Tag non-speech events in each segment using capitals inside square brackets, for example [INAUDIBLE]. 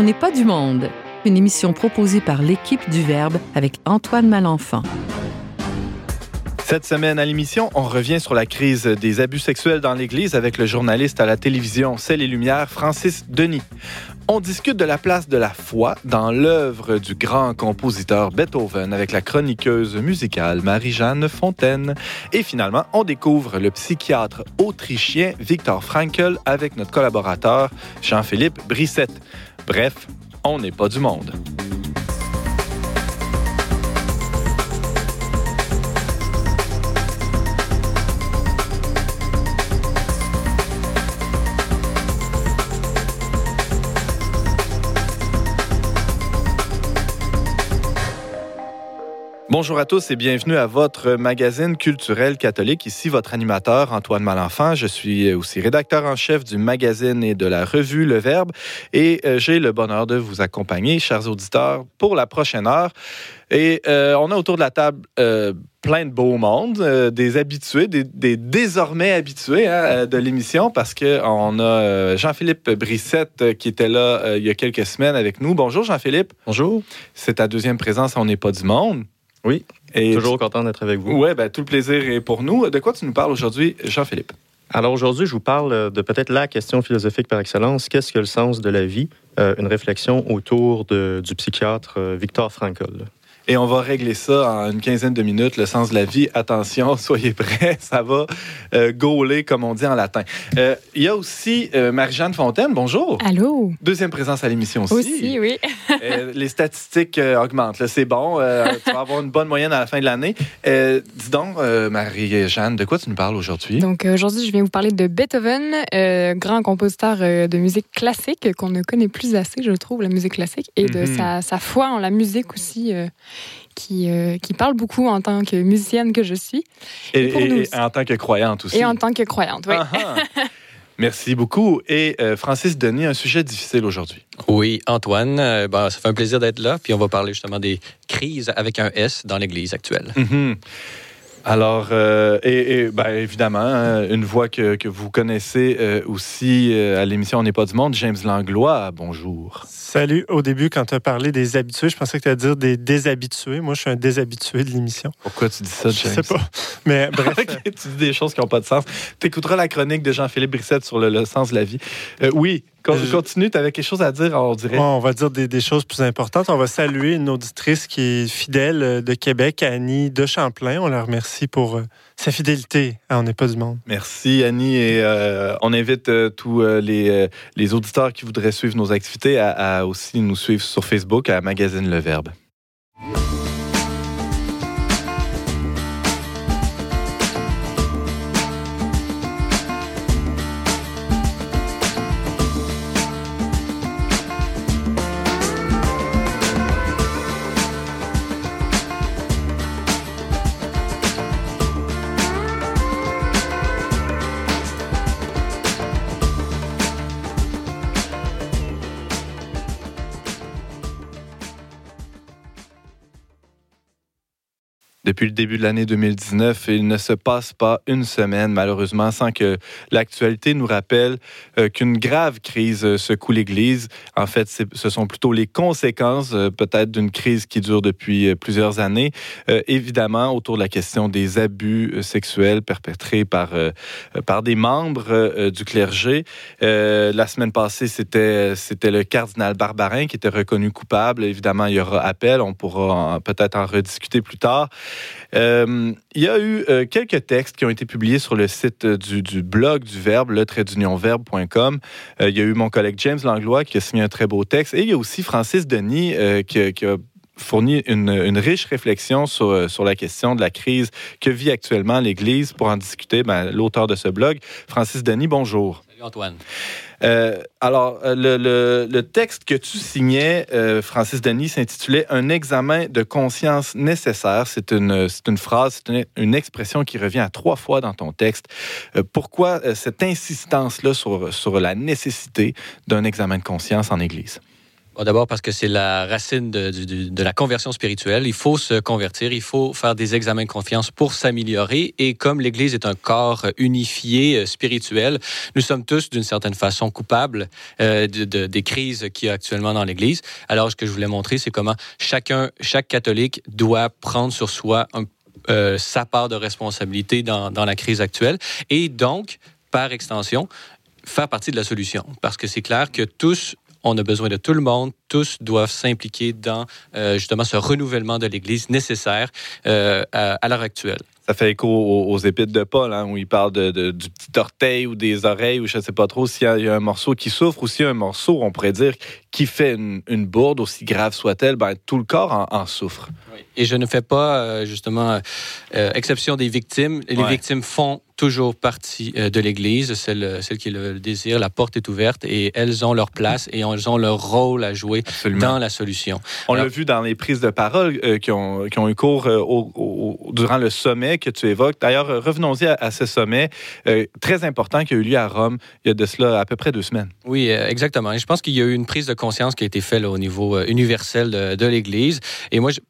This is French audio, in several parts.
On n'est pas du monde, une émission proposée par l'équipe du Verbe avec Antoine Malenfant. Cette semaine à l'émission, on revient sur la crise des abus sexuels dans l'Église avec le journaliste à la télévision Celle et Lumière, Francis Denis. On discute de la place de la foi dans l'œuvre du grand compositeur Beethoven avec la chroniqueuse musicale Marie-Jeanne Fontaine. Et finalement, on découvre le psychiatre autrichien Viktor Frankl avec notre collaborateur Jean-Philippe Brissette. Bref, on n'est pas du monde. Bonjour à tous et bienvenue à votre magazine culturel catholique. Ici votre animateur Antoine Malenfant. Je suis aussi rédacteur en chef du magazine et de la revue Le Verbe et euh, j'ai le bonheur de vous accompagner, chers auditeurs, pour la prochaine heure. Et euh, on a autour de la table euh, plein de beaux mondes, des habitués, des, désormais habitués hein, de l'émission, parce qu'on a Jean-Philippe Brissette qui était là il y a quelques semaines avec nous. Bonjour Jean-Philippe. Bonjour. C'est ta deuxième présence On n'est pas du monde. Oui, et toujours content d'être avec vous. Oui, ben, tout le plaisir est pour nous. De quoi tu nous parles aujourd'hui, Jean-Philippe? Alors aujourd'hui, je vous parle de peut-être la question philosophique par excellence. Qu'est-ce que le sens de la vie? Euh, une réflexion autour du psychiatre euh, Victor Frankl. Et on va régler ça en une quinzaine de minutes, le sens de la vie. Attention, [LAUGHS] soyez prêts, ça va euh, gauler, comme on dit en latin. Euh, il y a aussi euh, Marie-Jeanne Fontaine, bonjour. Allô? Deuxième présence à l'émission aussi. Aussi, oui. [LAUGHS] les statistiques augmentent, c'est bon. tu vas avoir une bonne moyenne à la fin de l'année. dis donc, Marie-Jeanne, de quoi tu nous parles aujourd'hui? Donc aujourd'hui, je viens vous parler de Beethoven, grand compositeur de musique classique qu'on ne connaît plus assez, je trouve, la musique classique, et de mhm. sa, sa, foi en la musique aussi qui, euh, qui parle beaucoup en tant que musicienne que je suis. Et, en tant que croyante aussi. Et en tant que croyante, oui. Ah, ah. Merci beaucoup. Et euh, Francis Denis, un sujet difficile aujourd'hui. Oui, Antoine, euh, ben, ça fait un plaisir d'être là. Puis on va parler justement des crises avec un S dans l'Église actuelle. Mm-hmm. Alors, euh, et, et ben, évidemment, hein, une voix que, que vous connaissez euh, aussi euh, à l'émission On n'est pas du monde, James Langlois, bonjour. Salut. Au début, quand tu as parlé des habitués, je pensais que tu allais dire des déshabitués. Moi, je suis un déshabitué de l'émission. Pourquoi tu dis ça, James? Je sais pas. Mais [LAUGHS] bref. tu dis des choses qui n'ont pas de sens. Tu écouteras la chronique de Jean-Philippe Brissette sur le, sens de la vie. oui, Continue, tu avais quelque chose à dire, on dirait. on va dire des, choses plus importantes. On va saluer une auditrice qui est fidèle euh, de Québec, Annie de Champlain. On la remercie pour euh, sa fidélité On n'est pas du monde. Merci, Annie. Et euh, on invite tous les, les, auditeurs qui voudraient suivre nos activités à, à, aussi nous suivre sur Facebook à Magazine Le Verbe. Depuis le début de l'année 2019, il ne se passe pas une semaine, malheureusement, sans que l'actualité nous rappelle euh, qu'une grave crise euh, secoue l'Église. En fait, ce sont plutôt les conséquences, euh, peut-être, d'une crise qui dure depuis plusieurs années. évidemment, autour de la question des abus sexuels perpétrés par, par des membres du clergé. la semaine passée, c'était, c'était le cardinal Barbarin qui était reconnu coupable. Évidemment, il y aura appel. On pourra peut-être en rediscuter plus tard. Euh, il y a eu euh, quelques textes qui ont été publiés sur le site du, blog du Verbe, le trait verbe.com. Euh, il y a eu mon collègue James Langlois qui a signé un très beau texte. Et il y a aussi Francis Denis qui, a fourni une, riche réflexion sur, sur la question de la crise que vit actuellement l'Église. Pour en discuter, ben, l'auteur de ce blog, Francis Denis, bonjour. Salut Antoine. Euh, alors, euh, le, texte que tu signais, euh, Francis Denis, s'intitulait Un examen de conscience nécessaire. C'est une, phrase, c'est une, expression qui revient à trois fois dans ton texte. pourquoi cette insistance-là sur la nécessité d'un examen de conscience en Église? D'abord parce que c'est la racine de, la conversion spirituelle. Il faut se convertir, il faut faire des examens de confiance pour s'améliorer. Et comme l'Église est un corps unifié euh, spirituel, nous sommes tous d'une certaine façon coupables euh, de, des crises qu'il y a actuellement dans l'Église. Alors ce que je voulais montrer, c'est comment chacun, chaque catholique doit prendre sur soi euh, sa part de responsabilité dans la crise actuelle. Et donc, par extension, faire partie de la solution. Parce que c'est clair que tous on a besoin de tout le monde. Tous doivent s'impliquer dans euh, justement ce renouvellement de l'Église nécessaire euh, à, l'heure actuelle. Ça fait écho aux, aux de Paul, hein, où il parle de, de, du petit orteil ou des oreilles, ou je ne sais pas trop s'il y, y, a un morceau qui souffre ou s'il y a un morceau, on pourrait dire, qui fait une, une bourde, aussi grave soit-elle, ben, tout le corps en, en souffre. Oui. Et je ne fais pas, euh, justement, euh, exception des victimes. Les ouais. victimes font toujours partie euh, de l'Église, celle, celle qui le désire. La porte est ouverte et elles ont leur place et elles ont leur rôle à jouer Absolument. dans la solution. On l'a vu dans les prises de parole euh, qui, ont, qui ont eu cours euh, au, au, durant le sommet que tu évoques. D'ailleurs, revenons-y à, à, ce sommet euh, très important qui a eu lieu à Rome il y a de cela à peu près deux semaines. Oui, exactement. Et je pense qu'il y a eu une prise de conscience qui a été faite là, au niveau universel de, de l'Église. Et moi, je,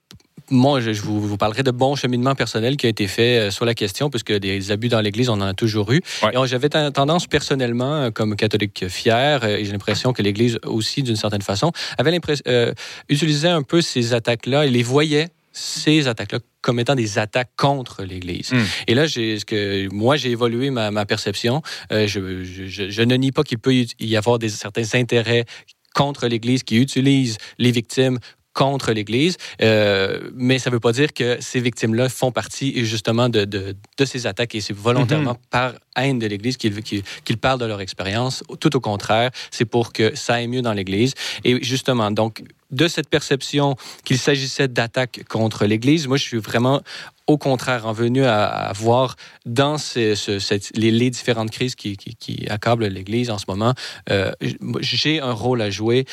moi, je, vous, vous, parlerai de bons cheminements personnels qui ont été faits euh, sur la question, puisque des abus dans l'Église, on en a toujours eu. Ouais. J'avais tendance personnellement, euh, comme catholique fier, euh, et j'ai l'impression que l'Église aussi, d'une certaine façon, avait euh, utilisait un peu ces attaques-là et les voyait ces attaques-là comme étant des attaques contre l'Église. Mm. Et là, ce que moi, j'ai évolué ma, ma perception. Euh, je, je, je, ne nie pas qu'il peut y avoir des, certains intérêts contre l'Église qui utilisent les victimes contre l'Église, euh, mais ça ne veut pas dire que ces victimes-là font partie justement de, de, de, ces attaques et c'est volontairement mm -hmm. par haine de l'Église qu'ils qu qu parlent de leur expérience. Tout au contraire, c'est pour que ça aille mieux dans l'Église. Et justement, donc, de cette perception qu'il s'agissait d'attaques contre l'Église, moi, je suis vraiment au contraire en venu à, à voir dans ces, ce, cette, les, les, différentes crises qui, qui, qui accablent l'Église en ce moment, euh, j'ai un rôle à jouer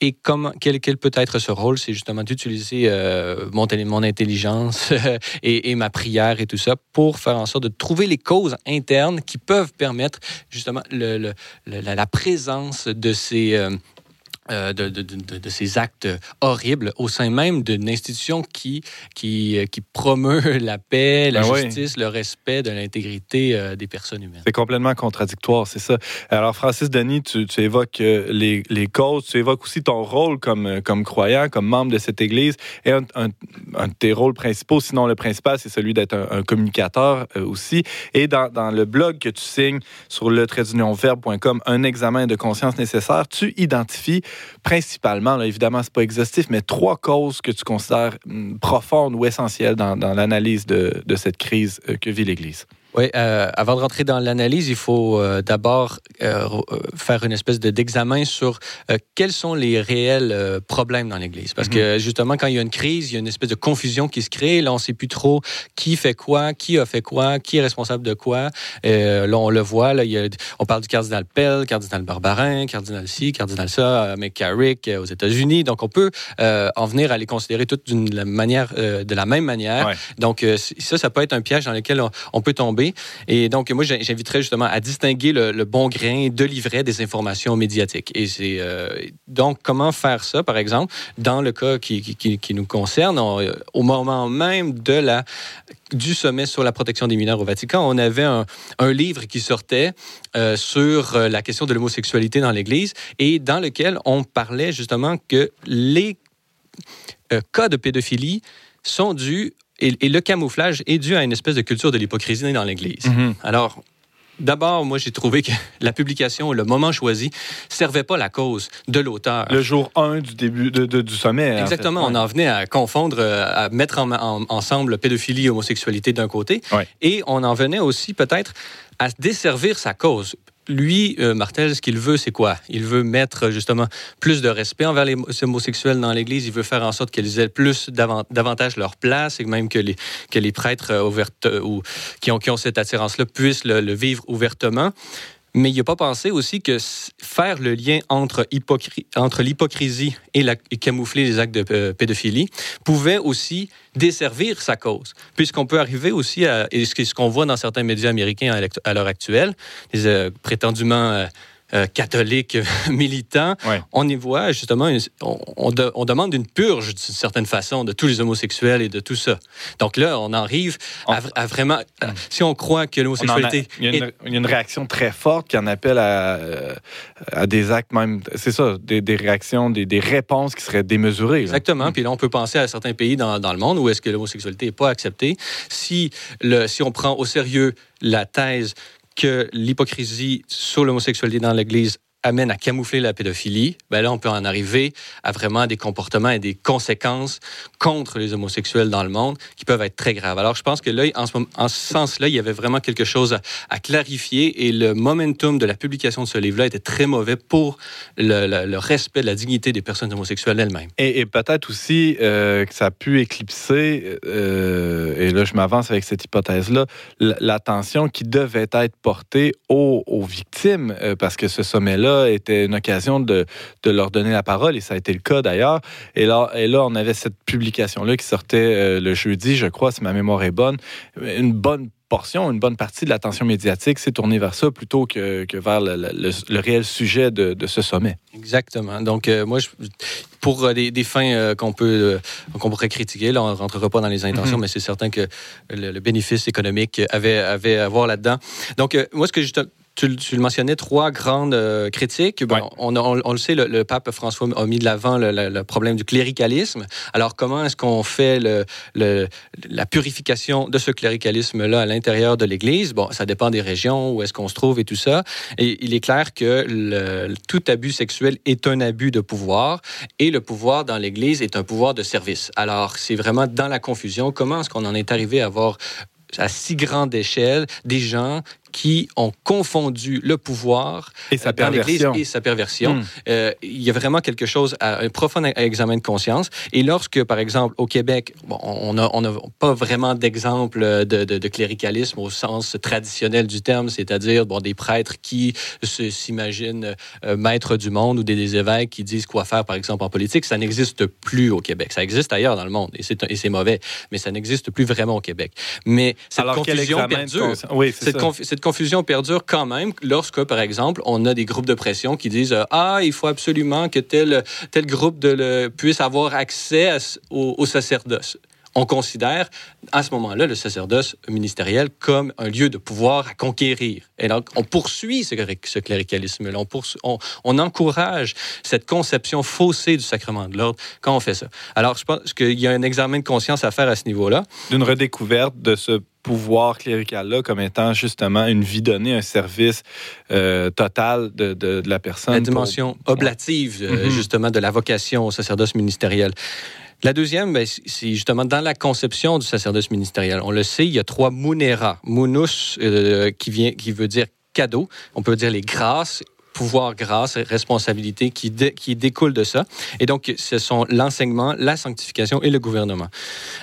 et comment, quel, peut être ce rôle? C'est justement d'utiliser euh, mon, intelligence [LAUGHS] et, et, ma prière et tout ça pour faire en sorte de trouver les causes internes qui peuvent permettre justement la, présence de ces, euh, euh, de, de, de, de, ces actes horribles au sein même d'une institution qui, qui, qui promeut [LAUGHS] la paix, la ben justice, oui. le respect de l'intégrité euh, des personnes humaines. C'est complètement contradictoire, c'est ça. Alors, Francis Denis, tu, tu évoques euh, les, les, causes, tu évoques aussi ton rôle comme, comme croyant, comme membre de cette Église. Et un, un, un de tes rôles principaux, sinon le principal, c'est celui d'être un, un, communicateur euh, aussi. Et dans, dans, le blog que tu signes sur le verbe.com, un examen de conscience nécessaire, tu identifies principalement, là, évidemment, c'est pas exhaustif, mais trois causes que tu considères hmm, profondes ou essentielles dans, l'analyse de, de, cette crise euh, que vit l'Église. Oui, euh, avant de rentrer dans l'analyse, il faut euh, d'abord euh, faire une espèce d'examen sur euh, quels sont les réels problèmes dans l'Église. Parce mm -hmm. que justement, quand il y a une crise, il y a une espèce de confusion qui se crée. Là, on ne sait plus trop qui fait quoi, qui a fait quoi, qui est responsable de quoi. là, on le voit. Là, il y a, on parle du cardinal Pell, cardinal Barbarin, cardinal ci, cardinal ça, McCarrick aux États-Unis. Donc, on peut en venir à les considérer toutes d'une manière, de la même manière. Ouais. Donc, ça, ça peut être un piège dans lequel on, on peut tomber. Et donc, moi, j'inviterais justement à distinguer le, bon grain de l'ivraie des informations médiatiques. Et euh, donc comment faire ça, par exemple, dans le cas qui, nous concerne, on, au moment même de la du sommet sur la protection des mineurs au Vatican, on avait un, livre qui sortait euh, sur euh, la question de l'homosexualité dans l'Église et dans lequel on parlait justement que les euh, cas de pédophilie sont dus et, et, le camouflage est dû à une espèce de culture de l'hypocrisie dans l'Église. Mm -hmm. Alors, D'abord, moi, j'ai trouvé que [LAUGHS] la publication, le moment choisi, servait pas la cause de l'auteur. Le jour 1 du début de, de, du sommet. Exactement. En fait. On en venait à confondre, euh, à mettre en, en, ensemble pédophilie et homosexualité d'un côté. Ouais. Et on en venait aussi peut-être à desservir sa cause lui, euh, Martel, ce qu'il veut, c'est quoi? Il veut mettre justement plus de respect envers les homosexuels dans l'Église. Il veut faire en sorte qu'ils aient plus davantage leur place et même que les, que les prêtres euh, ou, qui, ont, qui ont cette attirance-là puissent le, vivre ouvertement. Mais il n'a pas pensé aussi que faire le lien entre, l'hypocrisie et camoufler les actes de euh, pédophilie pouvait aussi desservir sa cause. Puisqu'on peut arriver aussi à, et ce qu'on voit dans certains médias américains à l'heure actuelle, les, euh, prétendument euh, euh, catholiques [LAUGHS] militants, on y voit justement, on, demande une purge d'une certaine façon de tous les homosexuels et de tout ça. Donc là, on arrive à, vraiment, hmm. si on croit que l'homosexualité... Il, y a une réaction très forte qui en appelle à, à des actes même, c'est ça, des, réactions, des, réponses qui seraient démesurées. Exactement. Hmm. Puis là, on peut penser à certains pays dans, dans le monde où est-ce que l'homosexualité n'est pas acceptée. Si, le, si on prend au sérieux la thèse que l'hypocrisie sur l'homosexualité dans l'Église amène à camoufler la pédophilie, ben là, on peut en arriver à vraiment des comportements et des conséquences contre les homosexuels dans le monde qui peuvent être très graves. Alors, je pense que là, en ce, en ce sens-là, il y avait vraiment quelque chose à, clarifier et le momentum de la publication de ce livre-là était très mauvais pour le, respect de la dignité des personnes homosexuelles elles-mêmes. Et, peut-être aussi euh, que ça a pu éclipser, euh, et là, je m'avance avec cette hypothèse-là, l'attention qui devait être portée aux, victimes, euh, parce que ce sommet-là était une occasion de, de, leur donner la parole, et ça a été le cas d'ailleurs. Et là, et là, on avait cette publication-là qui sortait euh, le jeudi, je crois, si ma mémoire est bonne. Une bonne portion, une bonne partie de l'attention médiatique s'est tournée vers ça plutôt que, que vers le, le, réel sujet de, de, ce sommet. Exactement. Donc, euh, moi, je, pour euh, des, des, fins qu'on peut qu'on pourrait critiquer, là, on ne rentrera pas dans les intentions, mm-hmm. mais c'est certain que le, bénéfice économique avait, avait à voir là-dedans. Donc, moi, ce que je tu, le mentionnais, trois grandes euh, critiques. on, le sait, le, pape François a mis de l'avant le, problème du cléricalisme. Alors, comment est-ce qu'on fait la purification de ce cléricalisme-là à l'intérieur de l'Église? Bon, ça dépend des régions, où est-ce qu'on se trouve et tout ça. Et il est clair que tout abus sexuel est un abus de pouvoir et le pouvoir dans l'Église est un pouvoir de service. Alors, c'est vraiment dans la confusion. Comment est-ce qu'on en est arrivé à avoir à si grande échelle des gens qui ont confondu le pouvoir et sa dans l'Église et sa perversion. Hmm. Euh, il y a vraiment quelque chose, à, un profond examen de conscience. Et lorsque, par exemple, au Québec, on n'a on a pas vraiment d'exemple de, de, cléricalisme au sens traditionnel du terme, c'est-à-dire bon, des prêtres qui s'imaginent euh, maîtres du monde ou des, évêques qui disent quoi faire, par exemple, en politique, ça n'existe plus au Québec. Ça existe ailleurs dans le monde et c'est mauvais, mais ça n'existe plus vraiment au Québec. Mais cette confusion perdure. Oui, cette, cette confusion perdure quand même lorsque, par exemple, on a des groupes de pression qui disent Ah, il faut absolument que tel, tel groupe de le, puisse avoir accès au, sacerdoce on considère à ce moment-là le sacerdoce ministériel comme un lieu de pouvoir à conquérir. Et donc, on poursuit ce, ce cléricalisme-là. On, on, encourage cette conception faussée du sacrement de l'ordre quand on fait ça. Alors, je pense qu'il y a un examen de conscience à faire à ce niveau-là. D'une redécouverte de ce pouvoir clérical-là comme étant justement une vie donnée, un service euh, total de, de, la personne. La dimension oblative, euh, mm-hmm. justement, de la vocation au sacerdoce ministériel. La deuxième, ben, c'est justement dans la conception du sacerdoce ministériel. On le sait, il y a trois munera. Munus, euh, qui, vient, qui veut dire cadeau. On peut dire les grâces pouvoir, grâce, responsabilité qui, qui découle de ça. Et donc, ce sont l'enseignement, la sanctification et le gouvernement.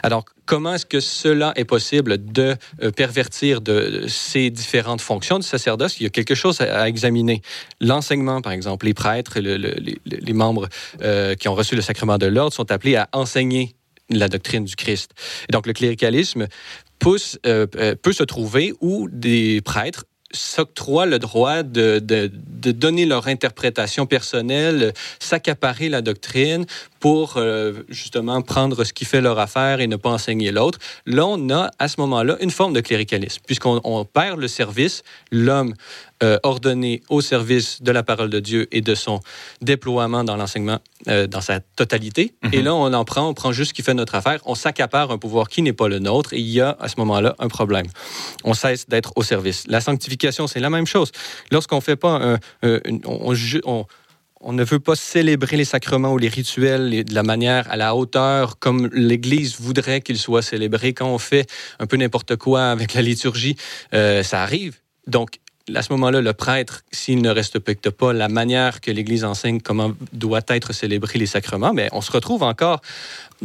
Alors, comment est-ce que cela est possible de euh, pervertir de, ces différentes fonctions du sacerdoce? Il y a quelque chose à, examiner. L'enseignement, par exemple, les prêtres, les, membres euh, qui ont reçu le sacrement de l'ordre sont appelés à enseigner la doctrine du Christ. Et donc, le cléricalisme euh, peut se trouver où des prêtres s'octroient le droit de, de, donner leur interprétation personnelle, s'accaparer la doctrine pour euh, justement prendre ce qui fait leur affaire et ne pas enseigner l'autre. Là, on a à ce moment-là une forme de cléricalisme, puisqu'on perd le service, l'homme euh, ordonné au service de la parole de Dieu et de son déploiement dans l'enseignement euh, dans sa totalité. Et mhm. là, on en prend, on prend juste ce qui fait notre affaire, on s'accapare un pouvoir qui n'est pas le nôtre, et il y a à ce moment-là un problème. On cesse d'être au service. La sanctification, c'est la même chose. Lorsqu'on fait pas un, on, on on ne veut pas célébrer les sacrements ou les rituels de la manière à la hauteur comme l'Église voudrait qu'ils soient célébrés. Quand on fait un peu n'importe quoi avec la liturgie, euh, ça arrive. Donc, à ce moment-là, le prêtre, s'il ne respecte pas la manière que l'Église enseigne comment doit être célébrés les sacrements, mais on se retrouve encore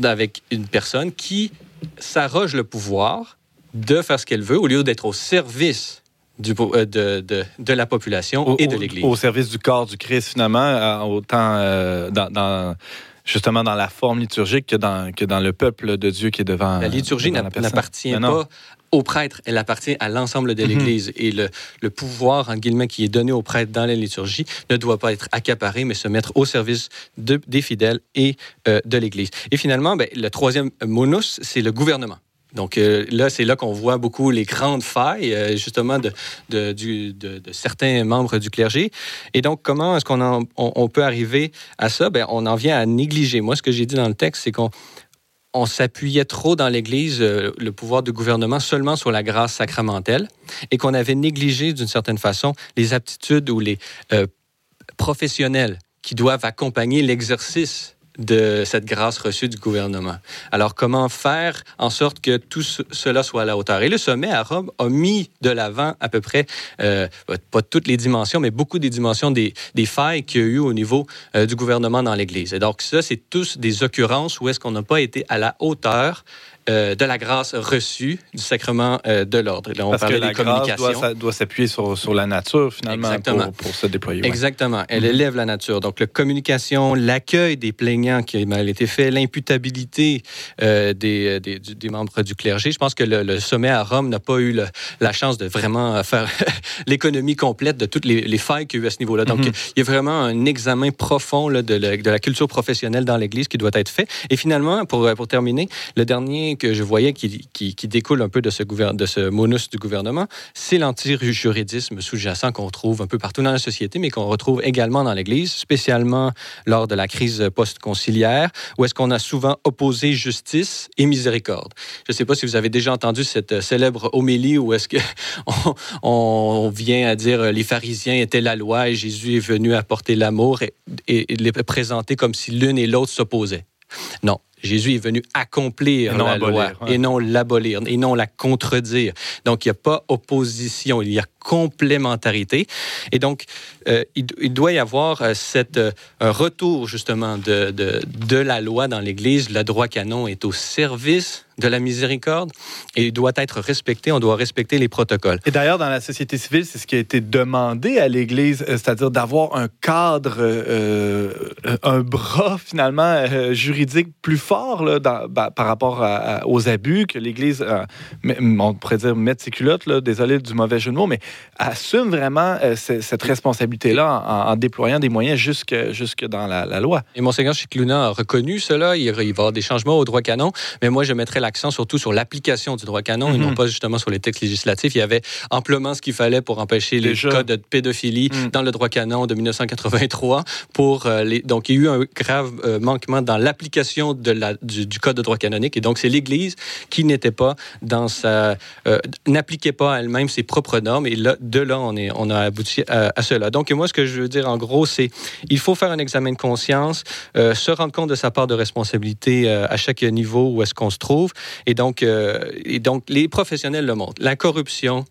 avec une personne qui s'arroge le pouvoir de faire ce qu'elle veut au lieu d'être au service du, euh, de, de, de, la population et de l'Église. Au, service du corps du Christ, finalement, euh, autant euh, dans, dans justement dans la forme liturgique que dans, que dans le peuple de Dieu qui est devant. La liturgie n'appartient pas au prêtre, elle appartient à l'ensemble de mhm. l'Église. Et le, le, pouvoir, en guillemets, qui est donné au prêtre dans la liturgie ne doit pas être accaparé, mais se mettre au service de, des fidèles et euh, de l'Église. Et finalement, ben, le troisième monus, c'est le gouvernement. Donc euh, là, c'est là qu'on voit beaucoup les grandes failles, euh, justement, de, certains membres du clergé. Et donc, comment est-ce qu'on on, on, peut arriver à ça? Ben, on en vient à négliger. Moi, ce que j'ai dit dans le texte, c'est qu'on on s'appuyait trop dans l'Église, euh, le pouvoir du gouvernement, seulement sur la grâce sacramentelle et qu'on avait négligé d'une certaine façon les aptitudes ou les professionnels qui doivent accompagner l'exercice de cette grâce reçue du gouvernement. Alors, comment faire en sorte que tout cela soit à la hauteur? Et le sommet à Rome a mis de l'avant à peu près, euh, pas toutes les dimensions, mais beaucoup des dimensions des, failles qu'il y a eu au niveau euh, du gouvernement dans l'Église. Et donc, ça, c'est tous des occurrences où est-ce qu'on n'a pas été à la hauteur euh, de la grâce reçue du sacrement euh, de l'ordre. on Parce que la grâce doit, doit s'appuyer sur, sur, la nature, finalement, pour, pour, se déployer. Exactement. Elle mhm. élève la nature. Donc, la communication, l'accueil des plaignants qui a mal été fait, l'imputabilité euh, des, des, des, membres du clergé. Je pense que le, sommet à Rome n'a pas eu la chance de vraiment faire [LAUGHS] l'économie complète de toutes les, les failles qu'il y a eu à ce niveau-là. Donc, mhm. il y a vraiment un examen profond là, de, la, de, la, culture professionnelle dans l'Église qui doit être fait. Et finalement, pour, pour terminer, le dernier que je voyais qui, découle un peu de ce, monus du gouvernement, c'est l'anti-juridisme sous-jacent qu'on retrouve un peu partout dans la société, mais qu'on retrouve également dans l'Église, spécialement lors de la crise post-conciliaire, où est-ce qu'on a souvent opposé justice et miséricorde. Je ne sais pas si vous avez déjà entendu cette célèbre homélie où est-ce qu'on [LAUGHS] on vient à dire les pharisiens étaient la loi et Jésus est venu apporter l'amour et les présenter comme si l'une et l'autre s'opposaient. Non, Jésus est venu accomplir la loi et non l'abolir et non la contredire. Donc, il n'y a pas opposition, il y a complémentarité. Et donc, euh, il, doit y avoir euh, cette, euh, un retour justement de, de, de la loi dans l'Église. Le droit canon est au service de la miséricorde et il doit être respecté. On doit respecter les protocoles. Et d'ailleurs, dans la société civile, c'est ce qui a été demandé à l'Église, c'est-à-dire d'avoir un cadre, euh, un bras finalement juridique plus fort là, dans, bah, par rapport aux abus que l'Église, on pourrait dire, mettre ses culottes, là, désolé du mauvais jeu de mots, mais assume vraiment euh, cette responsabilité-là en, déployant des moyens jusque, jusque dans la, loi. Et Monseigneur Chicluna a reconnu cela. Il, va y avoir des changements au droit canon, mais moi, je mettrais l'accent surtout sur l'application du droit canon et non mhm. pas justement sur les textes législatifs. Il y avait amplement ce qu'il fallait pour empêcher les cas de pédophilie mhm. dans le droit canon de 1983. Pour, euh, les... Donc, il y a eu un grave euh, manquement dans l'application de du, code de droit canonique. Et donc, c'est l'Église qui n'était pas dans sa... n'appliquait pas elle-même ses propres normes. Et de là, on, est, on a abouti à, cela. Donc, moi, ce que je veux dire, en gros, c'est il faut faire un examen de conscience, euh, se rendre compte de sa part de responsabilité euh, à chaque niveau où est-ce qu'on se trouve. Et donc, euh, et donc, les professionnels le montrent. La corruption,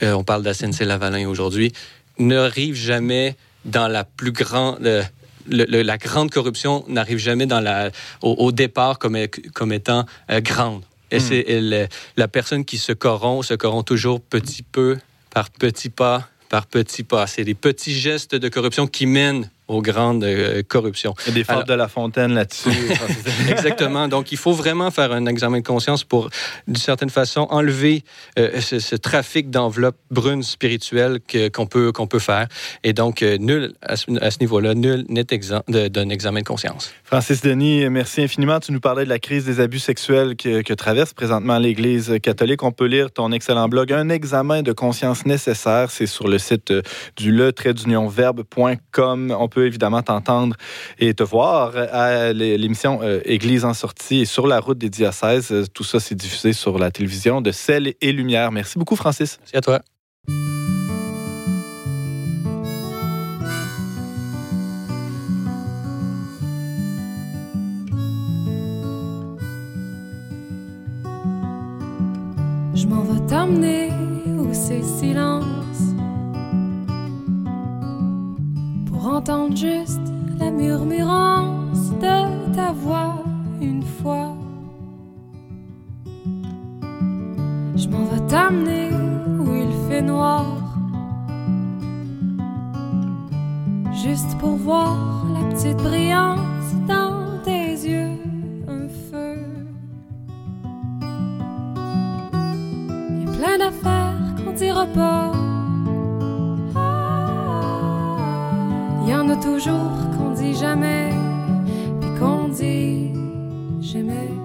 on parle d'ASNC-Lavalin aujourd'hui, n'arrive jamais dans la plus grande... la grande corruption n'arrive jamais dans la, au, départ comme, comme étant grande. Et hmm. c'est la personne qui se corrompt, se corrompt toujours petit peu par petits pas, par petits pas. C'est des petits gestes de corruption qui mènent aux grandes euh, corruptions. Il y a des fautes de la fontaine là-dessus. [LAUGHS] Exactement. Donc, il faut vraiment faire un examen de conscience pour, d'une certaine façon, enlever euh, ce, trafic d'enveloppes brunes spirituelles qu'on peut, qu'on peut faire. Et donc, euh, nul, à ce, niveau-là, nul n'est exempt d'un examen de conscience. Francis Denis, merci infiniment. Tu nous parlais de la crise des abus sexuels que, que traverse présentement l'Église catholique. On peut lire ton excellent blog, Un examen de conscience nécessaire. C'est sur le site du le verbe.com. On peut évidemment t'entendre et te voir à l'émission euh, Église en sortie et sur la route des diocèses. Tout ça, c'est diffusé sur la télévision de Sel et Lumière. Merci beaucoup, Francis. Merci à toi. Je m'en vais t'emmener où c'est silence pour entendre juste la murmurance de ta voix une fois. Je m'en vais t'amener où il fait noir, juste pour voir la petite brillance dans tes yeux, un feu. Il y a plein d'affaires qu'on dira pas. En a toujours qu'on dit jamais, puis qu'on dit jamais.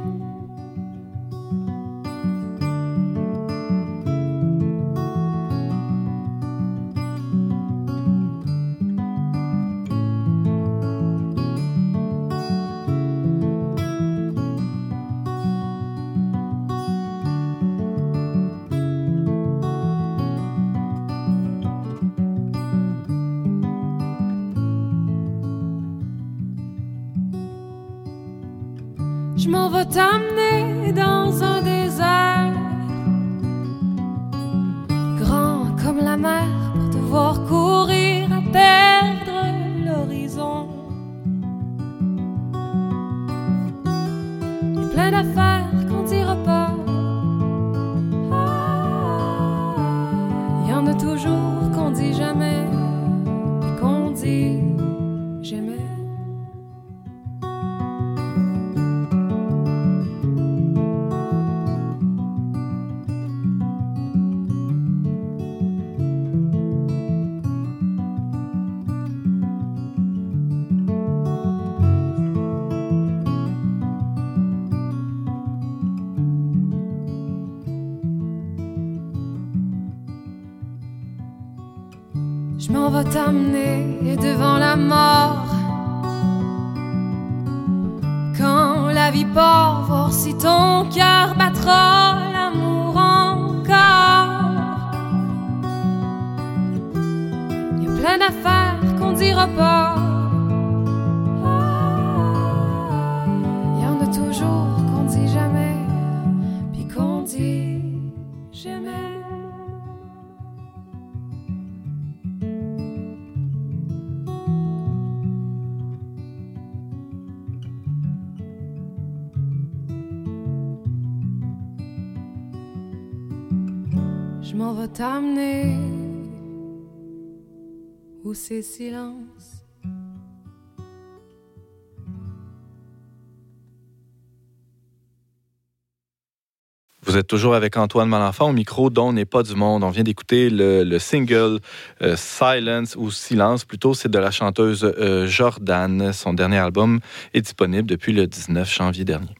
Vous êtes toujours avec Antoine Malenfant au micro dont n'est pas du monde. On vient d'écouter le, le single euh, Silence ou Silence plutôt. C'est de la chanteuse euh, Jordan. Son dernier album est disponible depuis le 19 janvier dernier.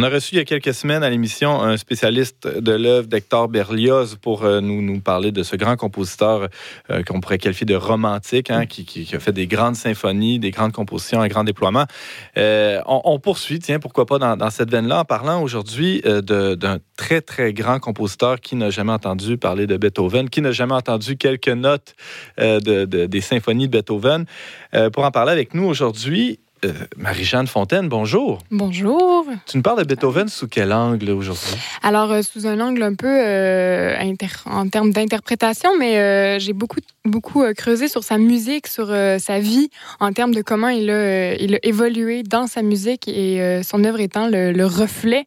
On a reçu il y a quelques semaines à l'émission un spécialiste de l'œuvre d'Hector Berlioz pour euh, nous, nous parler de ce grand compositeur euh, qu'on pourrait qualifier de romantique, hein, qui, a fait des grandes symphonies, des grandes compositions, un grand déploiement. Euh, on, poursuit, tiens, pourquoi pas dans, cette veine-là, en parlant aujourd'hui d'un très, très grand compositeur qui n'a jamais entendu parler de Beethoven, qui n'a jamais entendu quelques notes de, de- des symphonies de Beethoven. Pour en parler avec nous aujourd'hui, euh, Marie-Jeanne Fontaine, bonjour. Bonjour. Tu nous parles de Beethoven sous quel angle aujourd'hui? Alors, euh, sous un angle un peu euh, inter- en termes d'interprétation, mais euh, j'ai beaucoup, beaucoup creusé sur sa musique, sur sa vie, en termes de comment il a, il a évolué dans sa musique et son œuvre étant le, le reflet.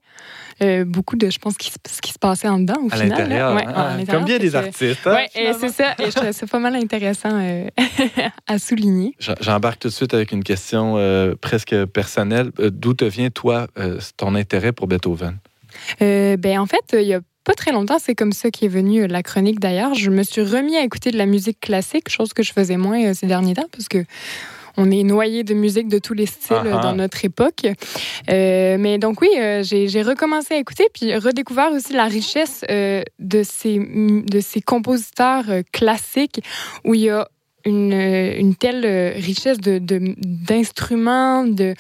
Euh, beaucoup de, je pense, qui, ce qui se passait en dedans, au À final. là. l'intérieur. Ouais, hein? à l'intérieur, Comme bien des artistes. hein? Ouais, et c'est ça. Et je trouvais ça pas mal intéressant euh, [LAUGHS] à souligner. J'embarque tout de suite avec une question euh, presque personnelle. D'où te vient, toi, euh, ton intérêt pour Beethoven? Euh, ben, en fait, il y a pas très longtemps, c'est comme ça qu'est venue la chronique d'ailleurs. Je me suis remis à écouter de la musique classique, chose que je faisais moins euh, ces derniers temps parce que on est noyé de musique de tous les styles euh, Ah-ha. dans notre époque. Euh, mais donc oui, euh, j'ai recommencé à écouter puis redécouvert aussi la richesse euh, de ces de ces compositeurs classiques où il y a une, une telle euh, richesse de d'instruments, de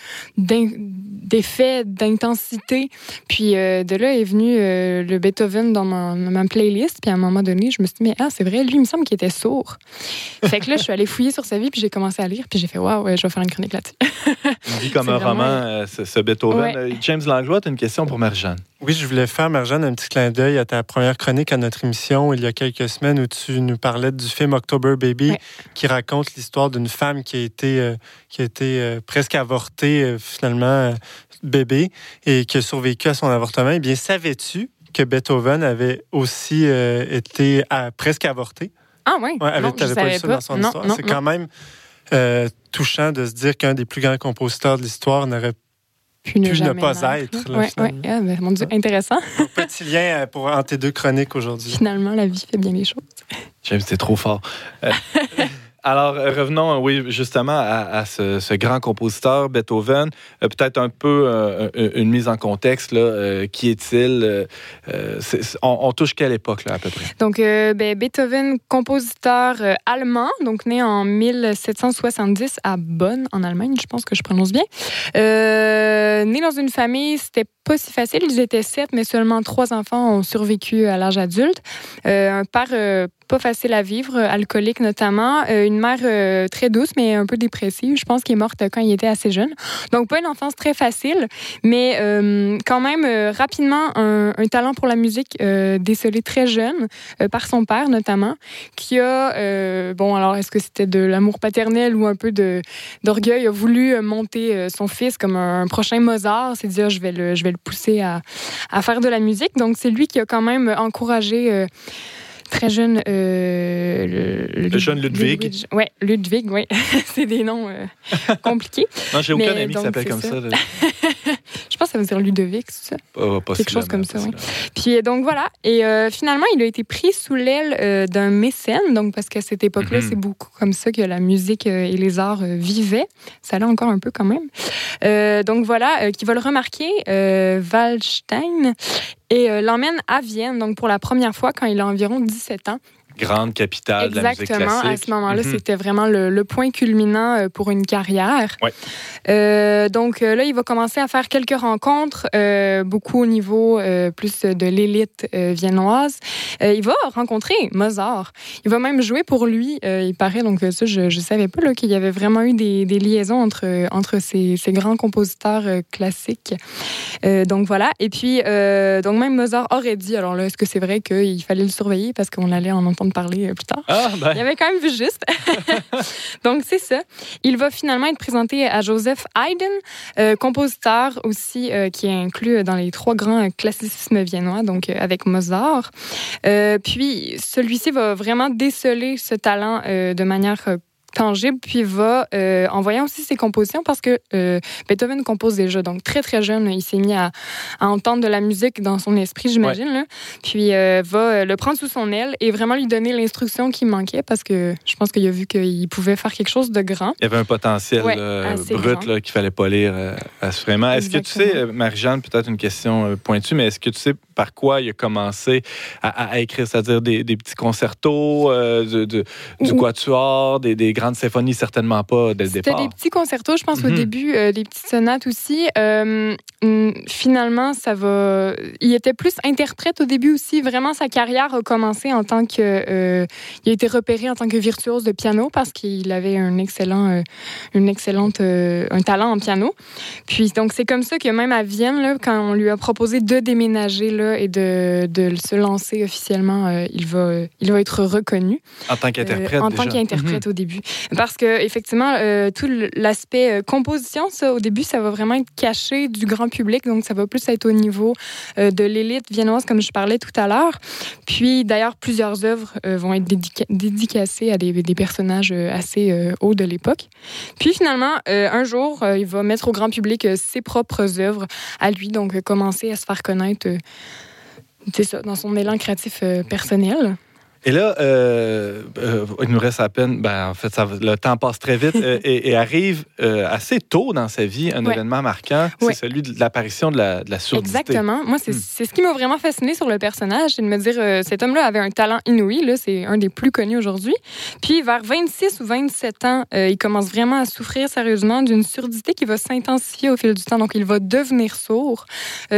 d'effets, d'intensité. Puis euh, de là est venu euh, le Beethoven dans ma, playlist. Puis à un moment donné, je me suis dit, mais ah, c'est vrai, lui, il me semble qu'il était sourd. [LAUGHS] fait que là, je suis allée fouiller sur sa vie, puis j'ai commencé à lire, puis j'ai fait, waouh, ouais, je vais faire une chronique là-dessus. Une vie comme un vraiment- roman, euh, ce, ce Beethoven. Ouais. James Langlois, tu as une question pour Marie-Jeanne. Oui, je voulais faire, Marjane, un petit clin d'œil à ta première chronique à notre émission il y a quelques semaines où tu nous parlais du film October Baby Ouais. qui raconte l'histoire d'une femme qui a été, euh, qui a été euh, presque avortée, euh, finalement, bébé, et qui a survécu à son avortement. Eh bien, savais-tu que Beethoven avait aussi été presque avorté? Ah ouais, Ouais, avait- non, je pas savais pas. dans son non, histoire. C'est quand même touchant de se dire qu'un des plus grands compositeurs de l'histoire n'aurait puis ne Puis ne jamais pas naître, être, Ouais, finalement. ouais. Ah, ben, mon Dieu, intéressant. Petit lien euh, pour, entre tes deux chroniques aujourd'hui. Finalement, la vie fait bien les choses. J'aime, c'est trop fort. Euh, [LAUGHS] alors, euh, revenons, euh, oui, justement, à, ce, grand compositeur, Beethoven. Euh, Peut-être un peu une mise en contexte. Qui est-il? On, touche quelle époque, à peu près? Donc, ben, Beethoven, compositeur allemand, donc né en 1770 à Bonn, en Allemagne, je pense que je prononce bien. Né dans une famille, c'était pas si facile. Ils étaient sept, mais seulement trois enfants ont survécu à l'âge adulte. Euh, un père euh, pas facile à vivre, alcoolique notamment. Euh, une mère très douce, mais un peu dépressive. Je pense qu'il est morte quand il était assez jeune. Donc, pas une enfance très facile, mais quand même rapidement un, talent pour la musique décelé très jeune par son père notamment, qui a, bon alors est-ce que c'était de l'amour paternel ou un peu d'orgueil, a voulu monter son fils comme un, prochain Mozart, s'est dit Ah, je vais le je le pousser à, faire de la musique. Donc c'est lui qui a quand même encouragé euh, très jeune euh, le, Le jeune Ludwig. Oui, Ludwig, oui. [LAUGHS] c'est des noms euh, compliqués. Non, j'ai aucun ami qui s'appelle comme ça. ça. [LAUGHS] Je pense que ça veut dire Ludovic, c'est ça? Pas- Quelque chose comme ça, oui. Puis euh, donc voilà. Et euh, finalement, il a été pris sous l'aile d'un mécène, donc parce qu'à cette époque-là, Mhm. c'est beaucoup comme ça que la musique et les arts vivaient. Ça l'est encore un peu quand même. Donc voilà, qui va le remarquer, Waldstein, et euh, l'emmène à Vienne, donc pour la première fois quand il a environ 17 ans. Grande capitale de la musique Exactement. À classique. ce moment-là, Mhm. c'était vraiment le, le point culminant euh, pour une carrière. Ouais. Euh, donc euh, là, il va commencer à faire quelques rencontres, euh, beaucoup au niveau euh, plus de l'élite viennoise. Il va rencontrer Mozart. Il va même jouer pour lui. il paraît, donc ça, je ne savais pas qu'il y avait vraiment eu des, des liaisons entre, entre ces, ces grands compositeurs classiques. Donc voilà. Et puis, donc même Mozart aurait dit, alors là, est-ce que c'est vrai qu'il fallait le surveiller parce qu'on allait en entendre parler euh, plus tard? Ah, ben, Il avait quand même vu juste. [LAUGHS] Donc, c'est ça. Il va finalement être présenté à Joseph Haydn, euh, compositeur aussi euh, qui est inclus dans les trois grands classicismes viennois, donc euh, avec Mozart. Puis, celui-ci va vraiment déceler ce talent de manière tangible, puis va, euh, en voyant aussi ses compositions, parce que euh, Beethoven compose déjà, donc très très jeune, il s'est mis à, à entendre de la musique dans son esprit, j'imagine, puis euh, va euh, le prendre sous son aile et vraiment lui donner l'instruction qui manquait, parce que je pense qu'il a vu qu'il pouvait faire quelque chose de grand. il y avait un potentiel Ouais, brut qu'il fallait pas lire euh, assurément. Est-ce que tu sais, Marie-Jeanne, peut-être une question pointue, mais est-ce que tu sais par quoi il a commencé à, à écrire, c'est-à-dire des, des petits concertos, du quatuor, des, des grandes symphonies, certainement pas dès le C'était départ. des petits concertos, je pense, au Mhm. début, euh, des petites sonates aussi. Euh, hum, finalement, ça va. Il était plus interprète au début aussi. Vraiment, sa carrière a commencé en tant que. euh, il a été repéré en tant que virtuose de piano parce qu'il avait un excellent, une excellente, un talent en piano. Puis donc c'est comme ça que même à Vienne, là, quand on lui a proposé de déménager là et de, de se lancer officiellement, il va, il va être reconnu. En tant qu'interprète, en déjà. tant qu'interprète au début. Parce que, effectivement, euh, tout l'aspect euh, composition, ça, au début, ça va vraiment être caché du grand public. Donc, ça va plus être au niveau euh, de l'élite viennoise, comme je parlais tout à l'heure. Puis, d'ailleurs, plusieurs œuvres vont être dédica- dédicacées à des, personnages assez hauts de l'époque. Puis, finalement, un jour, il va mettre au grand public ses propres œuvres à lui. Donc, commencer à se faire connaître. c'est ça, dans son élan créatif personnel. Et là, euh, euh, il nous reste à peine, ben, en fait, ça, le temps passe très vite [LAUGHS] euh, et, et arrive assez tôt dans sa vie un Ouais. événement marquant, c'est Ouais. celui de l'apparition de la, de la surdité. Exactement. Moi, c'est Hmm. c'est ce qui m'a vraiment fasciné sur le personnage, c'est de me dire, cet homme-là avait un talent inouï, c'est un des plus connus aujourd'hui. Puis, vers 26 ou 27 ans, il commence vraiment à souffrir sérieusement d'une surdité qui va s'intensifier au fil du temps. Donc, il va devenir sourd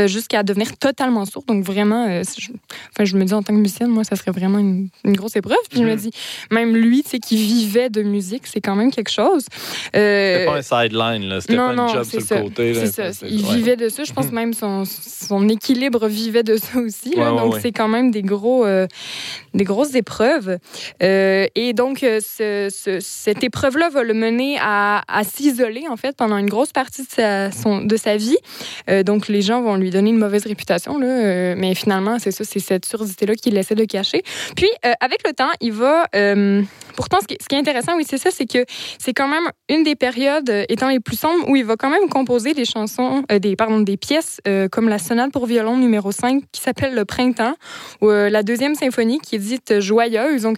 jusqu'à devenir totalement sourd. Donc, vraiment, je, enfin, je me dis, en tant que musicienne, moi, ça serait vraiment une, une grosse épreuve. Puis, je me dis, même lui, tu sais, qui vivait de musique, c'est quand même quelque chose. Euh, C'était pas un sideline, là. C'était pas non, une job sur le côté. là. C'est ça. Il ouais. vivait de ça. Je pense Mhm. même son, son équilibre vivait de ça aussi. là. Ouais, ouais, donc, c'est quand même des, gros, euh, des grosses épreuves. Euh, et donc, euh, ce- ce- cette épreuve-là va le mener à, à s'isoler, en fait, pendant une grosse partie de sa, son- de sa vie. Donc, les gens vont lui donner une mauvaise réputation. Là, mais finalement, c'est ça, c'est cette surdité-là qu'il essaie de cacher. Puis, euh, avec le temps, il va. euh, pourtant, ce qui, est intéressant, oui, c'est ça, c'est que c'est quand même une des périodes euh, étant les plus sombres où il va quand même composer des chansons, des, pardon, des pièces comme la sonate pour violon numéro 5 qui s'appelle Le Printemps, ou la deuxième symphonie qui est dite Joyeuse. Donc,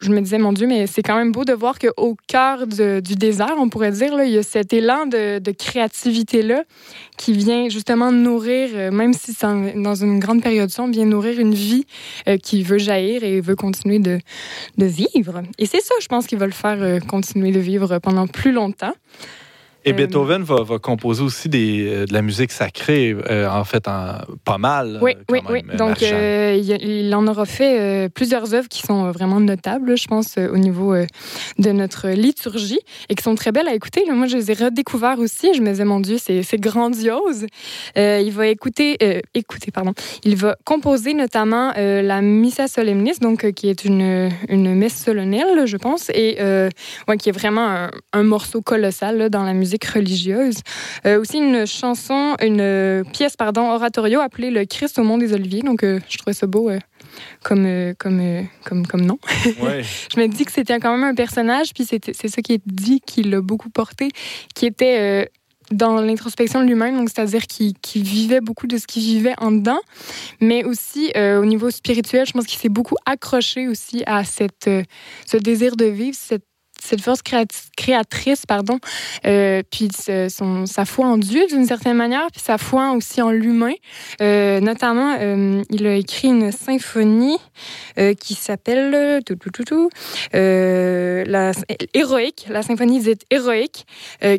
je, me disais, mon Dieu, mais c'est quand même beau de voir qu'au cœur du désert, on pourrait dire, il y a cet élan de créativité-là qui vient justement nourrir, euh, même si c'est dans une grande période sombre, vient nourrir une vie euh, qui veut jaillir et veut continuer de, de vivre. Et c'est ça, je pense, qui va le faire euh, continuer de vivre pendant plus longtemps. Et Euh, Beethoven va, va composer aussi des, euh, de la musique sacrée, euh, en fait, en, pas mal. Oui, quand oui, même, oui. Donc, euh, il, en aura fait euh, plusieurs œuvres qui sont vraiment notables, je pense, au niveau de notre liturgie et qui sont très belles à écouter. Moi, je les ai redécouvertes aussi. Je me disais, mon Dieu, c'est grandiose. Il va écouter, écouter, pardon. Il va composer notamment la Missa Solemnis, donc qui est une, une messe solennelle, je pense, et ouais, qui est vraiment un, un morceau colossal là, dans la musique religieuse. Euh, aussi une chanson, une euh, pièce, pardon, oratorio appelée Le Christ au Mont des Oliviers. Donc, euh, je trouvais ça beau comme, comme, comme, comme nom. [LAUGHS] Ouais. Je me dis que c'était quand même un personnage, puis c'est ça qui est dit qui l'a beaucoup porté, qui était dans l'introspection de lui-même, donc c'est-à-dire qu'il vivait beaucoup de ce qu'il vivait en dedans, mais aussi euh, au niveau spirituel, je pense qu'il s'est beaucoup accroché aussi à cette, euh, ce désir de vivre, cette cette force créatrice, pardon, euh, puis ce- son, sa foi en Dieu d'une certaine manière, puis sa foi aussi en l'humain. Euh, notamment, euh, il a écrit une symphonie qui s'appelle tout, tout, tout, tout, la héroïque, la symphonie dite héroïque,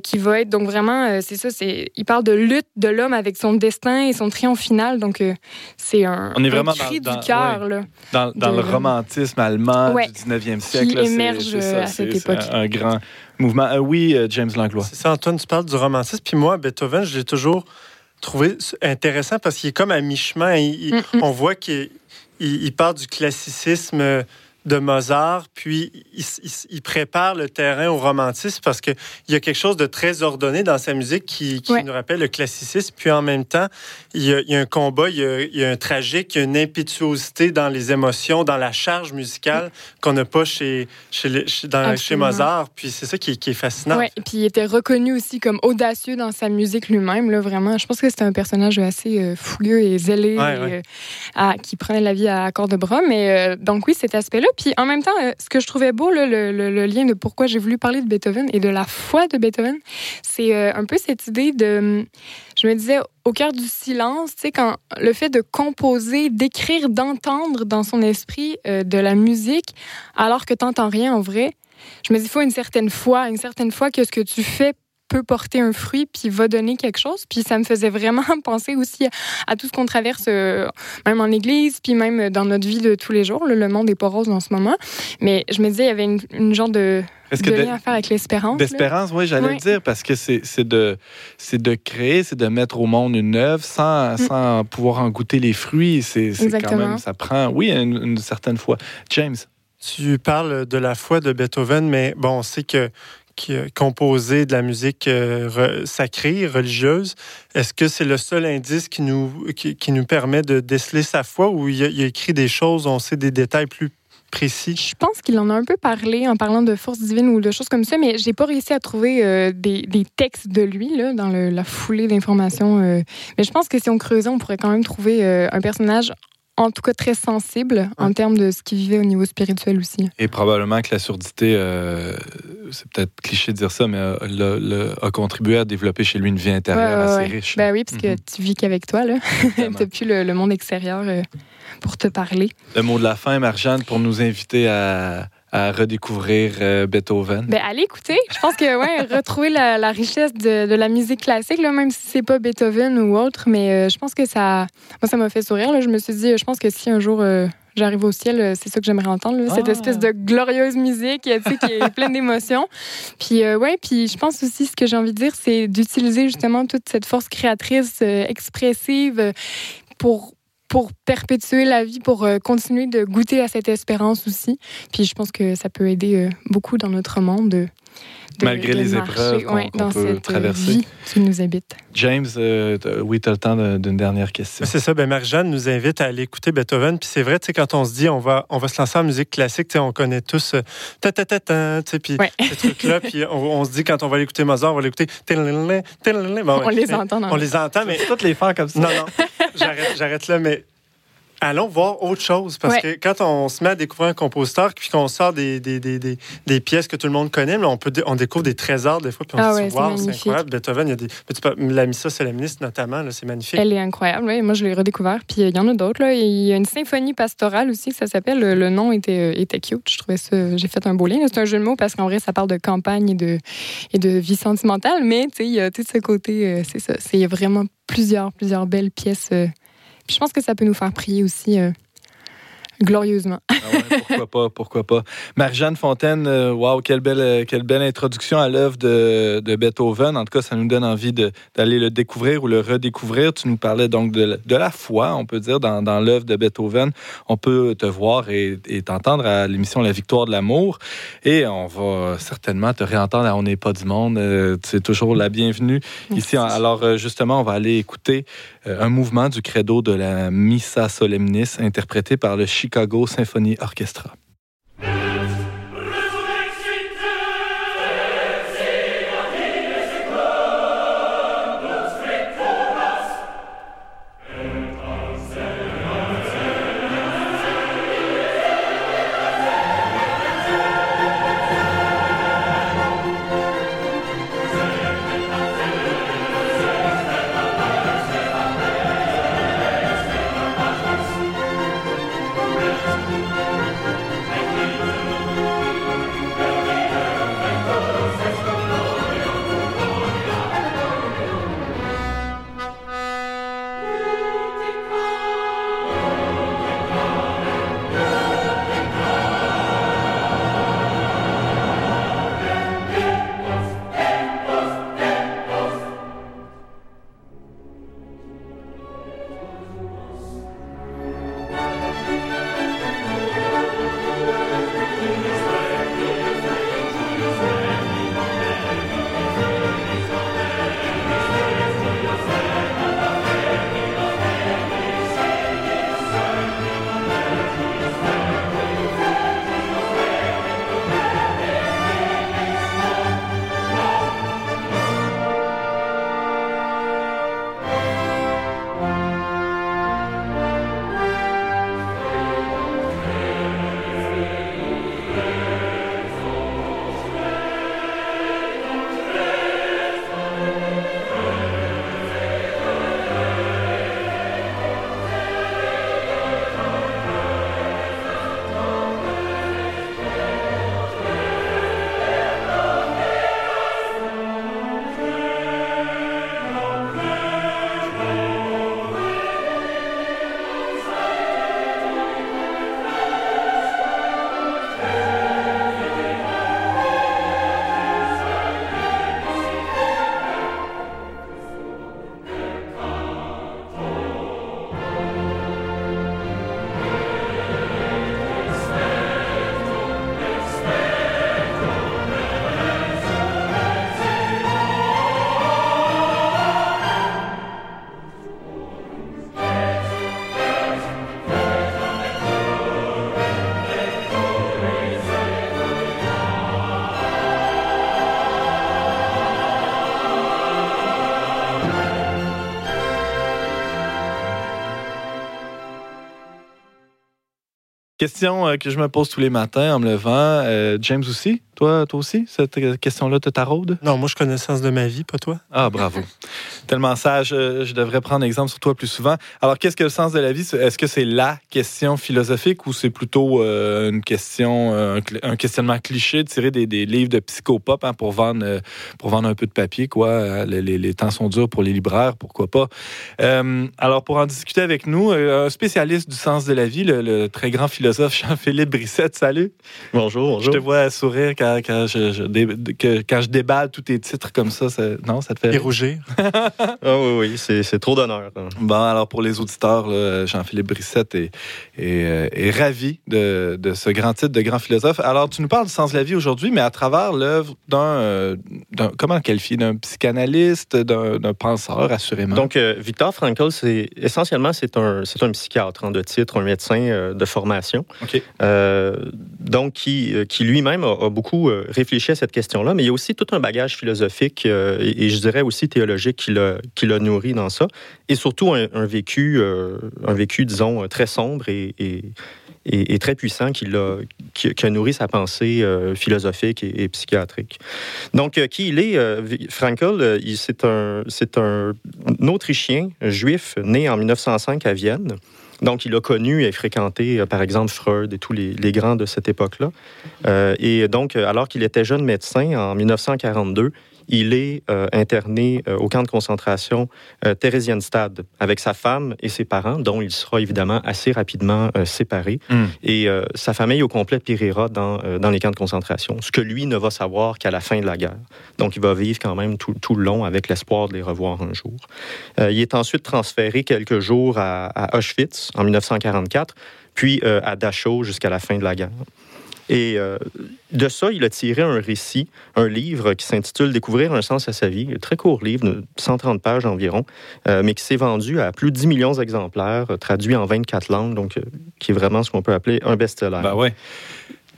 qui va être donc vraiment, c'est ça, c'est, il parle de lutte de l'homme avec son destin et son triomphe final, donc c'est un, On est un vraiment cri dans- dans- du cœur là. Dans, dans de- le romantisme allemand Ouais. du 19e siècle. Qui là, émerge, c'est ça, à cette c'est- Un, un grand mouvement. Euh, oui, euh, James Langlois. C'est ça, Antoine, tu parles du romantisme. Puis moi, Beethoven, je l'ai toujours trouvé intéressant parce qu'il est comme à mi-chemin. Mm. On voit qu'il il, il part du classicisme de Mozart, puis il, il- il prépare le terrain au romantisme parce qu'il y a quelque chose de très ordonné dans sa musique qui, qui Ouais. nous rappelle le classicisme. Puis en même temps, il y a, il y a un combat, il y a, il y a un tragique, il y a une impétuosité dans les émotions, dans la charge musicale qu'on n'a pas chez, chez, les- chez- dans- chez Absolument. Mozart. Puis c'est ça qui, est- qui est fascinant. Ouais, et puis il était reconnu aussi comme audacieux dans sa musique lui-même, là, vraiment. Je pense que c'était un personnage assez euh, fougueux et zélé, Ouais, et, ouais. euh, à- qui prenait la vie à corps de bras. Mais euh, donc oui, cet aspect-là. Puis en même temps, euh, ce que je trouvais beau, là, le, le- le lien de pourquoi j'ai voulu parler de Beethoven et de la foi de Beethoven, c'est un peu cette idée de, je me disais, au cœur du silence, sais, quand le fait de composer, d'écrire, d'entendre dans son esprit euh, de la musique, alors que t'entends rien en vrai. Je me dis, il faut une certaine foi, une certaine foi que ce que tu fais peut porter un fruit puis va donner quelque chose. Puis ça me faisait vraiment [LAUGHS] penser aussi à, tout ce qu'on traverse, euh, même en église, puis même dans notre vie de tous les jours. là. le monde est pas rose en ce moment. Mais je me disais, il y avait une, une genre de, Est-ce de que de- lien à faire avec l'espérance. D'espérance, oui, j'allais Ouais. le dire, parce que c'est c'est de, c'est de créer, c'est de mettre au monde une œuvre sans, sans pouvoir en goûter les fruits. C'est quand Mm. Même, ça prend, oui, une, une certaine fois. James, Tu parles de la foi de Beethoven, mais bon, on sait que qui a composé de la musique euh, sacrée, religieuse. Est-ce que c'est le seul indice qui nous, qui, nous permet de déceler sa foi ou il a, écrit des choses, on sait des détails plus précis? Je pense qu'il en a un peu parlé en parlant de force divine ou de choses comme ça, mais j'ai pas réussi à trouver euh, des, des textes de lui là, dans la foulée d'informations. euh. Mais je pense que si on creusait, on pourrait quand même trouver euh, un personnage, en tout cas très sensible en termes de ce qu'il vivait au niveau spirituel aussi. et probablement que la surdité, euh, c'est peut-être cliché de dire ça, mais euh, le- le- a contribué à développer chez lui une vie intérieure Ouais, assez ouais. riche. Ben oui, parce que Mhm. tu vis qu'avec toi, là. [LAUGHS] T'as plus le, le monde extérieur euh, pour te parler. Le mot de la fin, Marjane, pour nous inviter à, à redécouvrir euh, Beethoven. Ben, allez écouter. Je pense que, ouais, [LAUGHS] retrouver la, la richesse de, de la musique classique, là, même si c'est pas Beethoven ou autre, mais euh, je pense que ça, moi, ça m'a fait sourire. Là. Je me suis dit, je pense que si un jour euh, j'arrive au ciel, c'est ça que j'aimerais entendre, là, cette Ah. espèce de glorieuse musique, qui est pleine d'émotions. [LAUGHS] Puis, ouais, puis je pense aussi, ce que j'ai envie de dire, c'est d'utiliser justement toute cette force créatrice, expressive, pour pour perpétuer la vie, pour euh, continuer de goûter à cette espérance aussi. Puis je pense que ça peut aider euh, beaucoup dans notre monde. Euh, de- Malgré de les marcher, épreuves qu'on- ouais, qu'on dans peut cette traverser. vie qui nous habite. James, euh, oui, tu as le temps d'une dernière question. C'est ça, ben Marie-Jeanne nous invite à aller écouter Beethoven. Puis c'est vrai, tu sais, quand on se dit on va, on va se lancer en musique classique, tu sais, on connaît tous euh, ta ta ta ta, puis Ouais. ces trucs-là. [LAUGHS] puis on, on se dit quand on va aller écouter Mozart, on va l'écouter. Bon, On les entend dans On les entend, mais toutes les faire comme ça? non, non, j'arrête, j'arrête là, mais allons voir autre chose. Parce Ouais. que quand on se met à découvrir un compositeur, puis qu'on sort des, des, des, des, des pièces que tout le monde connaît, mais on, peut, on découvre des trésors des fois, puis on Ah se dit, c'est waouh, c'est incroyable. Beethoven, il y a des. La Missa Solemnis, notamment, là, c'est magnifique. Elle est incroyable, oui. Moi, je l'ai redécouvert. Puis euh, il y en a d'autres. là. Il y a une symphonie pastorale aussi, ça s'appelle. Le, le nom était, euh, était cute. Je trouvais ça. J'ai fait un beau lien. C'est un jeu de mots parce qu'en vrai, ça parle de campagne et de, et de vie sentimentale. Mais tu sais, il y a tout ce côté. euh, c'est ça. C'est il y a vraiment plusieurs, plusieurs belles pièces. euh. Puis je pense que ça peut nous faire prier aussi euh, glorieusement. Ah ouais, pourquoi pas, pourquoi pas. Marie-Jeanne Fontaine, euh, wow, quelle belle, euh, quelle belle introduction à l'œuvre de, de Beethoven. En tout cas, ça nous donne envie d'aller le découvrir ou le redécouvrir. Tu nous parlais donc de, la- de la foi, on peut dire, dans, dans l'œuvre de Beethoven. On peut te voir et t'entendre à l'émission La Victoire de l'amour. Et on va certainement te réentendre à On n'est pas du monde. Euh, tu es toujours la bienvenue ici. Alors, justement, on va aller écouter un mouvement du credo de la Missa Solemnis interprété par le Chicago Symphony Orchestra. Question euh, que je me pose tous les matins en me levant. Euh, James aussi? Toi, toi aussi? Cette question-là te taraude? Non, moi, je connais le sens de ma vie, pas toi. Ah, bravo. [LAUGHS] Tellement sage. euh, Je devrais prendre exemple sur toi plus souvent. Alors, qu'est-ce que le sens de la vie? Est-ce que c'est la question philosophique ou c'est plutôt euh, une question, euh, un, questionnement cliché tiré des, des livres de psychopop hein, pour, vendre, euh, pour vendre un peu de papier, quoi? Les, les- les temps sont durs pour les libraires, pourquoi pas? Euh, alors, pour en discuter avec nous, un spécialiste du sens de la vie, le, le très grand philosophe Jean-Philippe Brissette. Salut. Bonjour, Je te bonjour. vois sourire quand, quand je, je dé- que- quand je déballe tous tes titres comme ça. ça- non, ça te fait Et rougir. [LAUGHS] Ah oui, oui, c'est c'est trop d'honneur. Bon, alors pour les auditeurs, Jean-Philippe Brissette est, est, euh, est ravi de, de ce grand titre de grand philosophe. Alors, tu nous parles du sens de la vie aujourd'hui, mais à travers l'œuvre d'un, euh, comment le qualifier, d'un psychanalyste, d'un, penseur, assurément. Donc, euh, Victor Frankl, c'est essentiellement c'est un, c'est un psychiatre hein, de titre, un médecin euh, de formation. OK. Euh, donc, qui, qui lui-même a, a beaucoup euh, réfléchi à cette question-là, mais il y a aussi tout un bagage philosophique euh, et, je dirais aussi théologique qui l'a, nourri dans ça, et surtout un, vécu, euh, un vécu, disons, euh, très sombre et, très puissant qui, l'a, a nourri sa pensée euh, philosophique et, psychiatrique. Donc, euh, qui il est, euh, Frankl, euh, c'est un Autrichien juif né en 1905 à Vienne. Donc, il a connu et fréquenté, euh, par exemple, Freud et tous les, grands de cette époque-là. Euh, et donc, euh, alors qu'il était jeune médecin, en 1942, il est euh, interné euh, au camp de concentration euh, Theresienstadt avec sa femme et ses parents, dont il sera évidemment assez rapidement séparé. Mm. Et sa famille au complet périra dans, dans les camps de concentration, ce que lui ne va savoir qu'à la fin de la guerre. Donc, il va vivre quand même tout, tout le long avec l'espoir de les revoir un jour. Il est ensuite transféré quelques jours à, à Auschwitz en 1944, puis euh, à Dachau jusqu'à la fin de la guerre. Et euh, de ça, il a tiré un récit, un livre qui s'intitule Découvrir un sens à sa vie, un très court livre de 130 pages environ, euh, mais qui s'est vendu à plus de 10 millions d'exemplaires, euh, traduit en 24 langues, donc qui est vraiment ce qu'on peut appeler un best-seller. Ben ouais.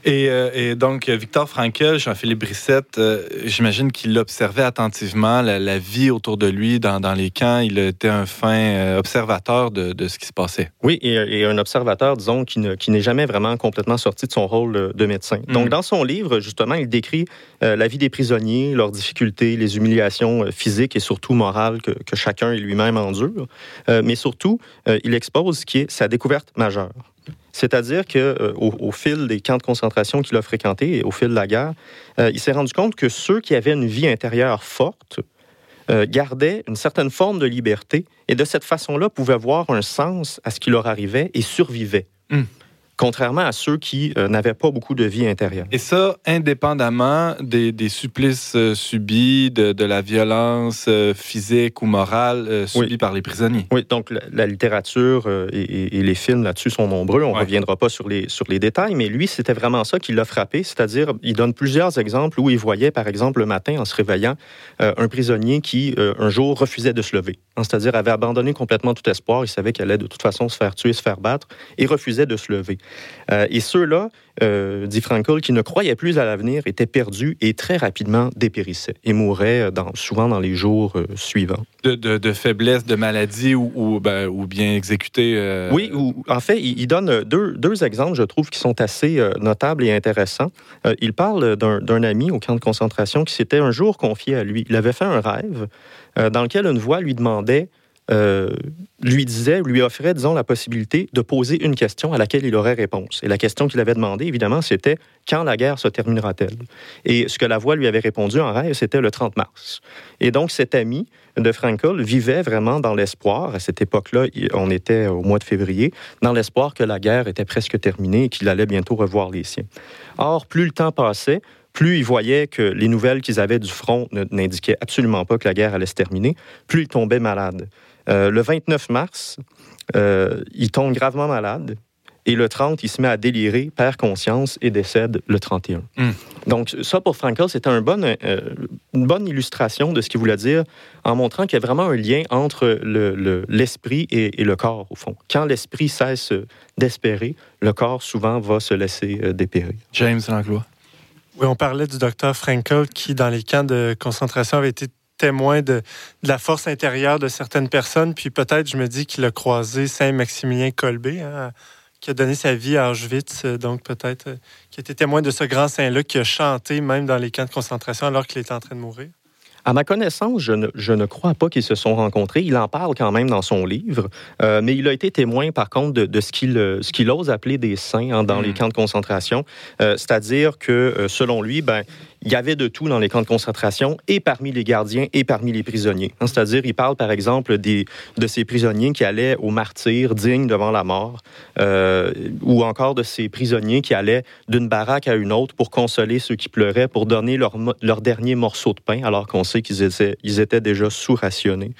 Et, euh, et donc, Victor Frankel, Jean-Philippe Brissette, euh, j'imagine qu'il observait attentivement la, la vie autour de lui dans, dans les camps. Il était un fin euh, observateur de, de ce qui se passait. Oui, et, et un observateur, disons, qui, ne- qui n'est jamais vraiment complètement sorti de son rôle de médecin. Mm. Donc, dans son livre, justement, il décrit euh, la vie des prisonniers, leurs difficultés, les humiliations euh, physiques et surtout morales que, que chacun et lui-même endure. Mais surtout, il expose ce qui est sa découverte majeure. C'est-à-dire que euh, au, fil des camps de concentration qu'il a fréquentés et au fil de la guerre, euh, il s'est rendu compte que ceux qui avaient une vie intérieure forte euh, gardaient une certaine forme de liberté et de cette façon-là pouvaient voir un sens à ce qui leur arrivait et survivaient. Hmm. Contrairement à ceux qui euh, n'avaient pas beaucoup de vie intérieure. Et ça, indépendamment des, des supplices euh, subis, de, de la violence euh, physique ou morale subie Oui. par les prisonniers. Oui, donc la, la littérature et, les films là-dessus sont nombreux. On ne Ouais. reviendra pas sur les, sur les détails, mais lui, c'était vraiment ça qui l'a frappé. C'est-à-dire, il donne plusieurs exemples où il voyait, par exemple, le matin, en se réveillant, un prisonnier qui, un jour, refusait de se lever. Hein, C'est-à-dire, avait abandonné complètement tout espoir. Il savait qu'il allait de toute façon se faire tuer, se faire battre, et refusait de se lever. Euh, et ceux-là, euh, dit Frankl, qui ne croyaient plus à l'avenir, étaient perdus et très rapidement dépérissaient et mouraient dans- souvent dans les jours euh, suivants. De, de, de faiblesse, de maladie ou, ou, ben, ou bien exécuté. euh, Oui, ou, en fait, il, il donne deux, deux exemples, je trouve, qui sont assez notables et intéressants. Il parle d'un ami au camp de concentration qui s'était un jour confié à lui. Il avait fait un rêve dans lequel une voix lui demandait, euh, lui disait, lui offrait, disons, la possibilité de poser une question à laquelle il aurait réponse. Et la question qu'il avait demandée, évidemment, c'était quand la guerre se terminera-t-elle? Et ce que la voix lui avait répondu en rêve, c'était le 30 mars. Et donc, cet ami de Frankl vivait vraiment dans l'espoir. À cette époque-là, on était au mois de février, dans l'espoir que la guerre était presque terminée et qu'il allait bientôt revoir les siens. Or, plus le temps passait, plus il voyait que les nouvelles qu'ils avaient du front n'indiquaient absolument pas que la guerre allait se terminer, plus il tombait malade. Euh, le 29 mars, euh, il tombe gravement malade. Et le 30, il se met à délirer, perd conscience et décède le 31. Mm. Donc, ça, pour Frankl, c'était un bon, euh, une bonne illustration de ce qu'il voulait dire en montrant qu'il y a vraiment un lien entre le- le- l'esprit et, et le corps, au fond. Quand l'esprit cesse d'espérer, le corps, souvent, va se laisser euh, dépérir. James Langlois. Oui, on parlait du docteur Frankel qui, dans les camps de concentration, avait été témoin de, de la force intérieure de certaines personnes. Puis peut-être, je me dis qu'il a croisé Saint-Maximilien Kolbe, hein, qui a donné sa vie à Auschwitz. euh, Donc peut-être euh, qui était témoin de ce grand saint-là qui a chanté même dans les camps de concentration alors qu'il était en train de mourir. À ma connaissance, je ne, je ne crois pas qu'ils se sont rencontrés. Il en parle quand même dans son livre, euh, mais il a été témoin, par contre, de, de ce qu'il euh, ce qu'il ose appeler des saints hein, dans Mm. les camps de concentration. Euh, C'est-à-dire que, selon lui, ben, il y avait de tout dans les camps de concentration et parmi les gardiens et parmi les prisonniers. Hein, c'est-à-dire, il parle par exemple de ces prisonniers qui allaient au martyr digne devant la mort, euh, ou encore de ces prisonniers qui allaient d'une baraque à une autre pour consoler ceux qui pleuraient, pour donner leur, dernier morceau de pain, alors qu'on sait qu'ils étaient, déjà sous-rationnés.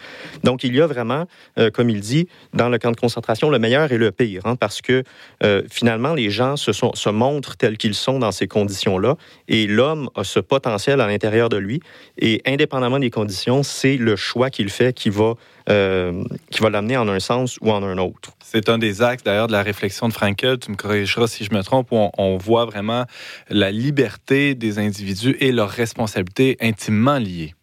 Donc, il y a vraiment, euh, comme il dit, dans le camp de concentration, le meilleur et le pire, hein, parce que euh, finalement, les gens se montrent tels qu'ils sont dans ces conditions-là, et l'homme a ce potentiel à l'intérieur de lui. Et indépendamment des conditions, c'est le choix qu'il fait qui va, euh, qui va l'amener en un sens ou en un autre. C'est un des axes d'ailleurs de la réflexion de Frankel, tu me corrigeras si je me trompe, où on, on voit vraiment la liberté des individus et leurs responsabilités intimement liées.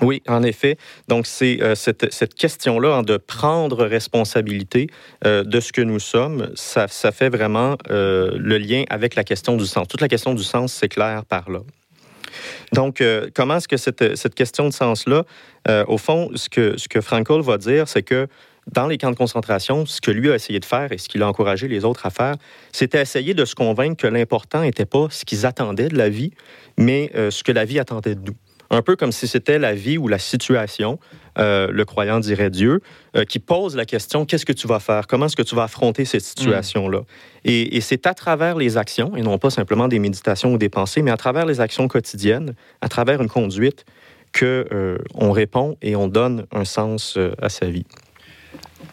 Oui, en effet. Donc, c'est euh, cette, cette question-là hein, de prendre responsabilité euh, de ce que nous sommes, ça, ça fait vraiment euh, le lien avec la question du sens. Toute la question du sens s'éclaire par là. Donc, euh, comment est-ce que cette, cette, question de sens-là, euh, au fond, ce que, ce que Frankl va dire, c'est que dans les camps de concentration, ce que lui a essayé de faire et ce qu'il a encouragé les autres à faire, c'était essayer de se convaincre que l'important n'était pas ce qu'ils attendaient de la vie, mais euh, ce que la vie attendait de nous. Un peu comme si c'était la vie ou la situation, euh, le croyant dirait Dieu, euh, qui pose la question qu'est-ce que tu vas faire? Comment est-ce que tu vas affronter cette situation-là? Mmh. Et, et c'est à travers les actions, et non pas simplement des méditations ou des pensées, mais à travers les actions quotidiennes, à travers une conduite, que euh, on répond et on donne un sens à sa vie.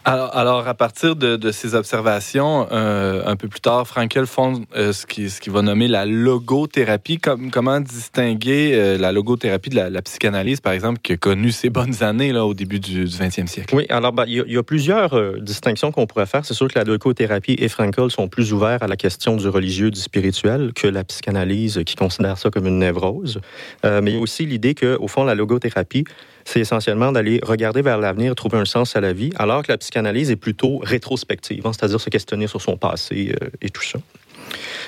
Alors, à partir de, ces observations, euh, un peu plus tard, Frankel fonde euh, ce qu'il qui va nommer la logothérapie. Comme, comment distinguer euh, la logothérapie de la, psychanalyse, par exemple, qui a connu ses bonnes années là, au début du, du 20e siècle? Oui, alors ben, il y, y, a plusieurs distinctions qu'on pourrait faire. C'est sûr que la logothérapie et Frankel sont plus ouverts à la question du religieux, du spirituel, que la psychanalyse qui considère ça comme une névrose. Mais il y a aussi l'idée qu'au fond, la logothérapie, c'est essentiellement d'aller regarder vers l'avenir, trouver un sens à la vie, alors que la psychanalyse est plutôt rétrospective, hein, c'est-à-dire se questionner sur son passé euh, et tout ça.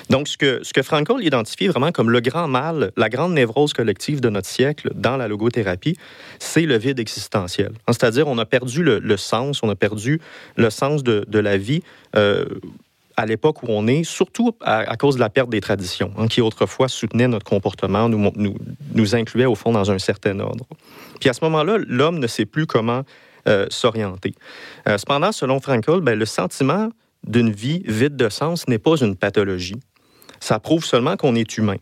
Donc, ce que, ce que Frankl identifie vraiment comme le grand mal, la grande névrose collective de notre siècle dans la logothérapie, c'est le vide existentiel. Hein, c'est-à-dire, on a perdu le, sens, on a perdu le sens de, de la vie. Euh, à l'époque où on est, surtout à, cause de la perte des traditions, hein, qui autrefois soutenaient notre comportement, nous, nous, incluaient au fond dans un certain ordre. Puis à ce moment-là, l'homme ne sait plus comment euh, s'orienter. Euh, cependant, selon Frankl, ben, le sentiment d'une vie vide de sens n'est pas une pathologie. Ça prouve seulement qu'on est humain.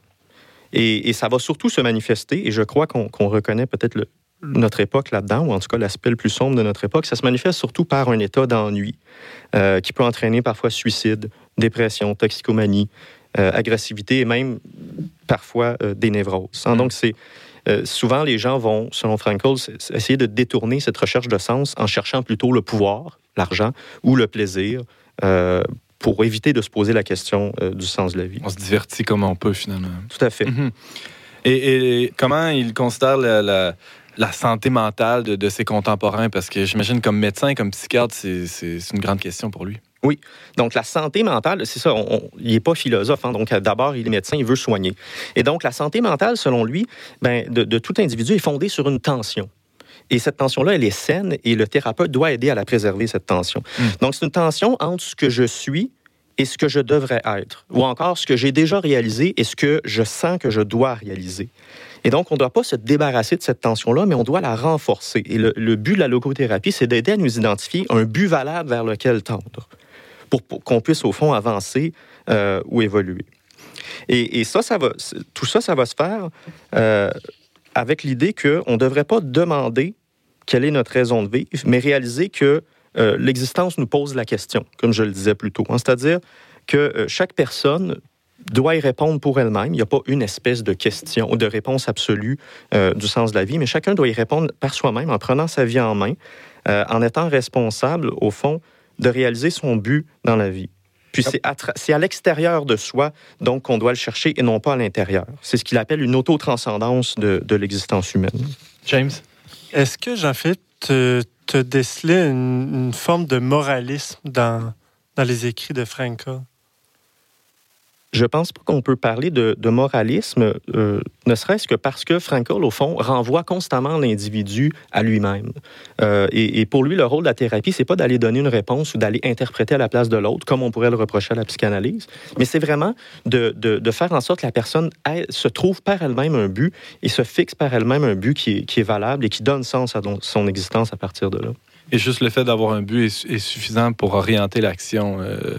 Et, ça va surtout se manifester, et je crois qu'on qu reconnaît peut-être le, notre époque là-dedans, ou en tout cas l'aspect le plus sombre de notre époque, ça se manifeste surtout par un état d'ennui euh, qui peut entraîner parfois suicide, dépression, toxicomanie, euh, agressivité et même parfois euh, des névroses. Hein? Donc, c'est souvent les gens vont, selon Frankl, essayer de détourner cette recherche de sens en cherchant plutôt le pouvoir, l'argent ou le plaisir pour éviter de se poser la question du sens de la vie. On se divertit comme on peut finalement. Tout à fait. Mm -hmm. et, et, comment il considère la, la la santé mentale de, de, ses contemporains? Parce que j'imagine comme médecin, comme psychiatre, c'est une grande question pour lui. Oui. Donc, la santé mentale, c'est ça, on, il n'est pas philosophe. Hein, donc, d'abord, il est médecin, il veut soigner. Et donc, la santé mentale, selon lui, ben, de, de tout individu est fondée sur une tension. Et cette tension-là, elle est saine et le thérapeute doit aider à la préserver, cette tension. Mm. Donc, c'est une tension entre ce que je suis et ce que je devrais être, ou encore ce que j'ai déjà réalisé et ce que je sens que je dois réaliser. Et donc, on ne doit pas se débarrasser de cette tension-là, mais on doit la renforcer. Et le, but de la logothérapie, c'est d'aider à nous identifier un but valable vers lequel tendre, pour, qu'on puisse, au fond, avancer euh, ou évoluer. Et, ça, tout ça, ça va se faire euh, avec l'idée qu'on ne devrait pas demander quelle est notre raison de vivre, mais réaliser que euh, l'existence nous pose la question, comme je le disais plus tôt. Hein, C'est-à-dire que chaque personne doit y répondre pour elle-même. Il n'y a pas une espèce de question ou de réponse absolue euh, du sens de la vie, mais chacun doit y répondre par soi-même, en prenant sa vie en main, euh, en étant responsable, au fond, de réaliser son but dans la vie. Puis c'est à, à l'extérieur de soi, donc, qu'on doit le chercher et non pas à l'intérieur. C'est ce qu'il appelle une autotranscendance de, de l'existence humaine. James? Est-ce que, Jean-Philippe, te, te décelais une, une, forme de moralisme dans, dans les écrits de Frankel? Je pense pas qu'on peut parler de, moralisme, euh, ne serait-ce que parce que Frankl, au fond, renvoie constamment l'individu à lui-même. Euh, et, pour lui, le rôle de la thérapie, c'est pas d'aller donner une réponse ou d'aller interpréter à la place de l'autre, comme on pourrait le reprocher à la psychanalyse, mais c'est vraiment de, de, faire en sorte que la personne se trouve par elle-même un but et se fixe par elle-même un but qui est valable et qui donne sens à son existence à partir de là. Et juste le fait d'avoir un but est, est, suffisant pour orienter l'action. Euh,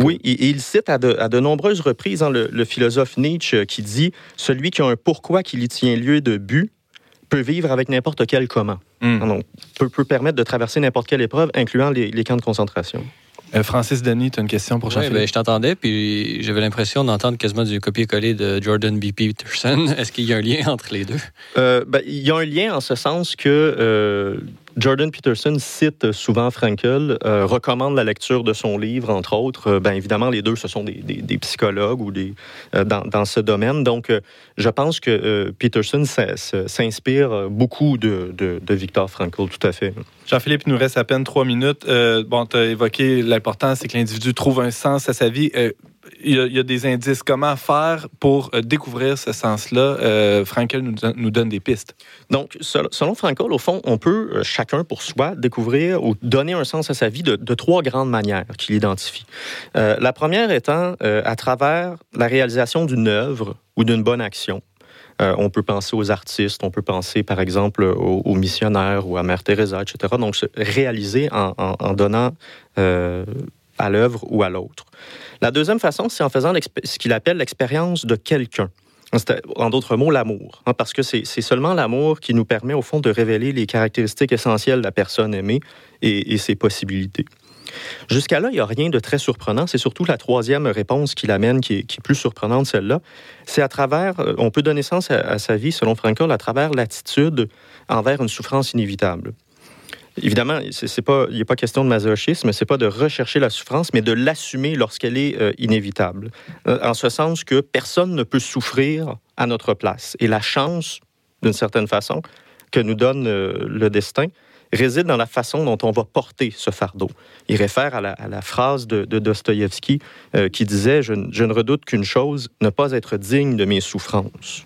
oui, et, il cite à de, à de nombreuses reprises hein, le, le, philosophe Nietzsche euh, qui dit Celui qui a un pourquoi qui lui tient lieu de but peut vivre avec n'importe quel comment. Mm. Donc, peut, peut permettre de traverser n'importe quelle épreuve, incluant les, les camps de concentration. Euh, Francis Denis, tu as une question pour Jean-Philippe? Oui, ben, je t'entendais, puis j'avais l'impression d'entendre quasiment du copier-coller de Jordan B. Peterson. [LAUGHS] Est-ce qu'il y a un lien entre les deux? Euh, ben, il y a un lien en ce sens que euh, Jordan Peterson cite souvent Frankel, euh, recommande la lecture de son livre, entre autres. Euh, bien évidemment, les deux, ce sont des, des, psychologues ou des, euh, dans, dans, ce domaine. Donc, je pense que Peterson s'inspire beaucoup de, de, de, Victor Frankl, tout à fait. Jean-Philippe, il nous reste à peine trois minutes. bon, tu as évoqué l'important, c'est que l'individu trouve un sens à sa vie il y, a, des indices. Comment faire pour euh, découvrir ce sens-là? Euh, Frankel nous, donne des pistes. Donc, selon Frankel, au fond, on peut, euh, chacun pour soi, découvrir ou donner un sens à sa vie de, trois grandes manières qu'il identifie. Euh, la première étant à travers la réalisation d'une œuvre ou d'une bonne action. On peut penser aux artistes, on peut penser par exemple aux, missionnaires ou à Mère Teresa, etc. Donc, se réaliser en, donnant à l'œuvre ou à l'autre. La deuxième façon, c'est en faisant ce qu'il appelle l'expérience de quelqu'un. En d'autres mots, l'amour. Hein, parce que c'est seulement l'amour qui nous permet, au fond, de révéler les caractéristiques essentielles de la personne aimée et, ses possibilités. Jusqu'à là, il n'y a rien de très surprenant. C'est surtout la troisième réponse qui l'amène, qui, est, qui est plus surprenante, celle-là. C'est à travers, on peut donner sens à, à sa vie, selon Frankl, à travers l'attitude envers une souffrance inévitable. Évidemment, c'est pas, il n'est pas question de masochisme, c'est pas de rechercher la souffrance, mais de l'assumer lorsqu'elle est euh, inévitable. Euh, en ce sens que personne ne peut souffrir à notre place. Et la chance, d'une certaine façon, que nous donne euh, le destin, réside dans la façon dont on va porter ce fardeau. Il réfère à la, à la phrase de, de Dostoïevski qui disait je ne redoute qu'une chose, ne pas être digne de mes souffrances.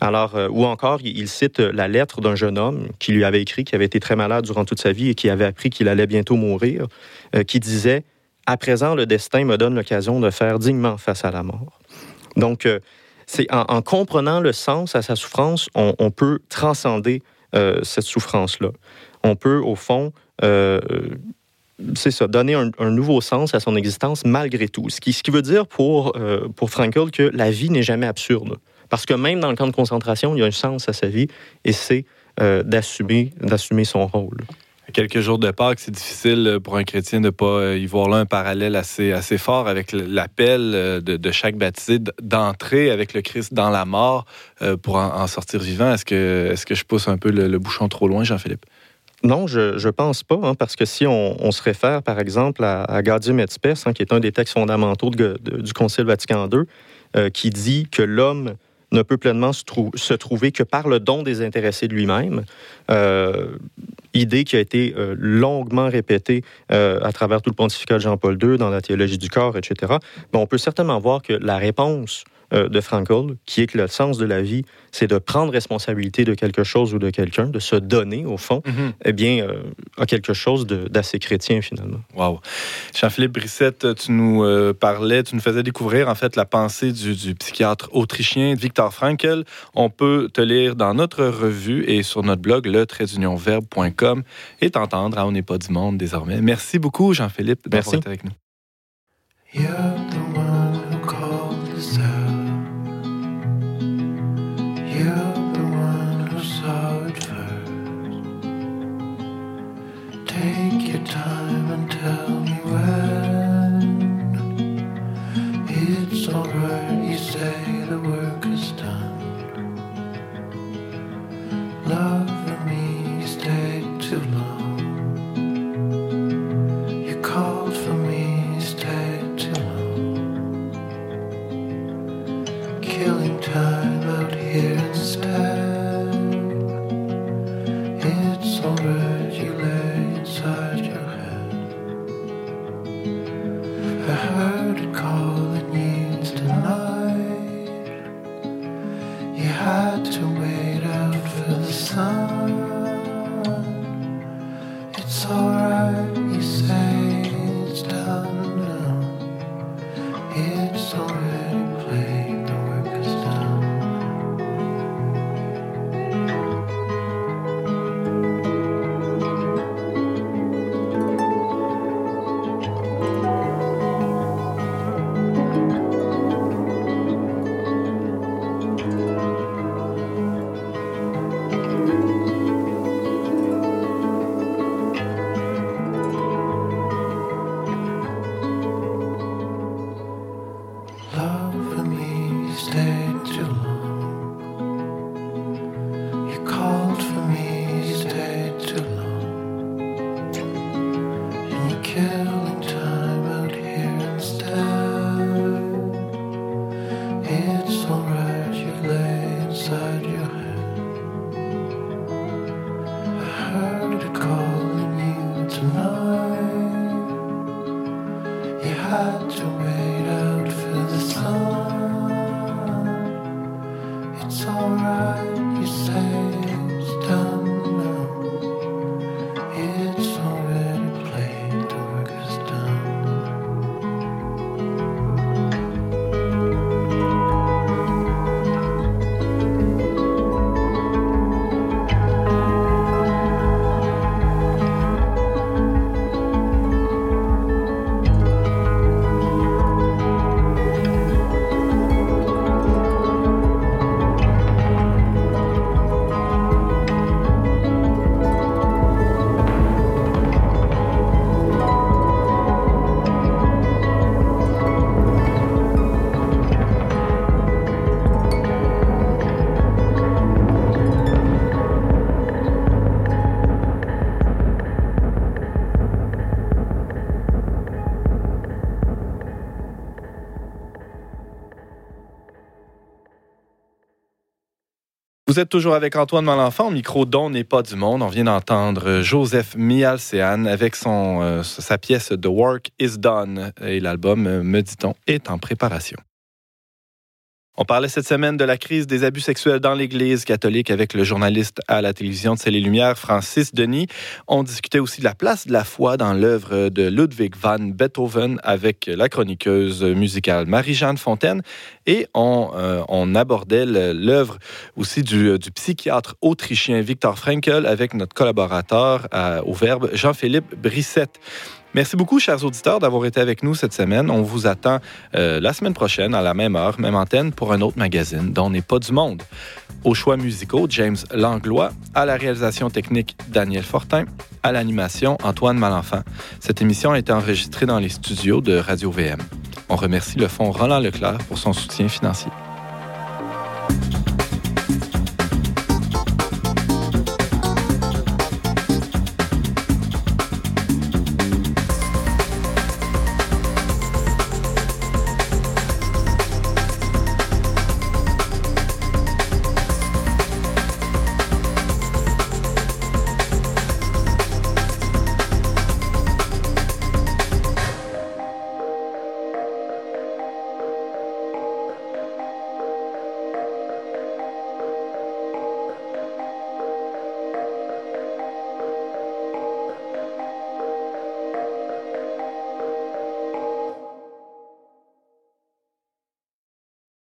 Alors, euh, ou encore, il cite la lettre d'un jeune homme qui lui avait écrit, qui avait été très malade durant toute sa vie et qui avait appris qu'il allait bientôt mourir, euh, qui disait À présent, le destin me donne l'occasion de faire dignement face à la mort. Donc, euh, c'est en, en, comprenant le sens à sa souffrance, on, peut transcender euh, cette souffrance-là. On peut, au fond, euh, c'est ça, donner un, nouveau sens à son existence malgré tout. Ce qui, ce qui veut dire pour, euh, pour Frankl que la vie n'est jamais absurde. Parce que même dans le camp de concentration, il y a un sens à sa vie et c'est euh, d'assumer son rôle. À quelques jours de Pâques, c'est difficile pour un chrétien de ne pas y voir là un parallèle assez, assez fort avec l'appel de, de, chaque baptisé d'entrer avec le Christ dans la mort euh, pour en, en, sortir vivant. Est-ce que, est que je pousse un peu le, le bouchon trop loin, Jean-Philippe? Non, je ne pense pas, hein, parce que si on, on, se réfère, par exemple, à, à Gaudium et Spes, hein, qui est un des textes fondamentaux de, de, du Concile Vatican II, euh, qui dit que l'homme ne peut pleinement se, trou se, trouver que par le don des intéressés de lui-même. Euh, idée qui a été euh, longuement répétée euh, à travers tout le pontificat de Jean-Paul II, dans la théologie du corps, etc. Mais on peut certainement voir que la réponse euh, de Frankl, qui est que le sens de la vie, c'est de prendre responsabilité de quelque chose ou de quelqu'un, de se donner, au fond, mm -hmm. eh bien, euh, à quelque chose d'assez chrétien, finalement. Wow. Jean-Philippe Brissette, tu nous euh, parlais, tu nous faisais découvrir, en fait, la pensée du, du psychiatre autrichien Viktor Frankl. On peut te lire dans notre revue et sur notre blog, le traitdunionverbe.com et t'entendre à On n'est pas du monde, désormais. Merci beaucoup, Jean-Philippe, d'avoir été avec nous. Vous êtes toujours avec Antoine Malenfant, micro Don n'est pas du monde. On vient d'entendre Joseph Mialcéan avec son, euh, sa pièce The Work is Done et l'album, euh, me dit-on, est en préparation. On parlait cette semaine de la crise des abus sexuels dans l'Église catholique avec le journaliste à la télévision de C'est les Lumières, Francis Denis. On discutait aussi de la place de la foi dans l'œuvre de Ludwig van Beethoven avec la chroniqueuse musicale Marie-Jeanne Fontaine. Et on, euh, abordait l'œuvre aussi du, du psychiatre autrichien Viktor Frankl avec notre collaborateur euh, au Verbe, Jean-Philippe Brissette. Merci beaucoup, chers auditeurs, d'avoir été avec nous cette semaine. On vous attend euh, la semaine prochaine, à la même heure, même antenne, pour un autre magazine dont n'est pas du monde. Aux choix musicaux, James Langlois. À la réalisation technique, Daniel Fortin. À l'animation, Antoine Malenfant. Cette émission a été enregistrée dans les studios de Radio VM. On remercie le Fonds Roland Leclerc pour son soutien financier.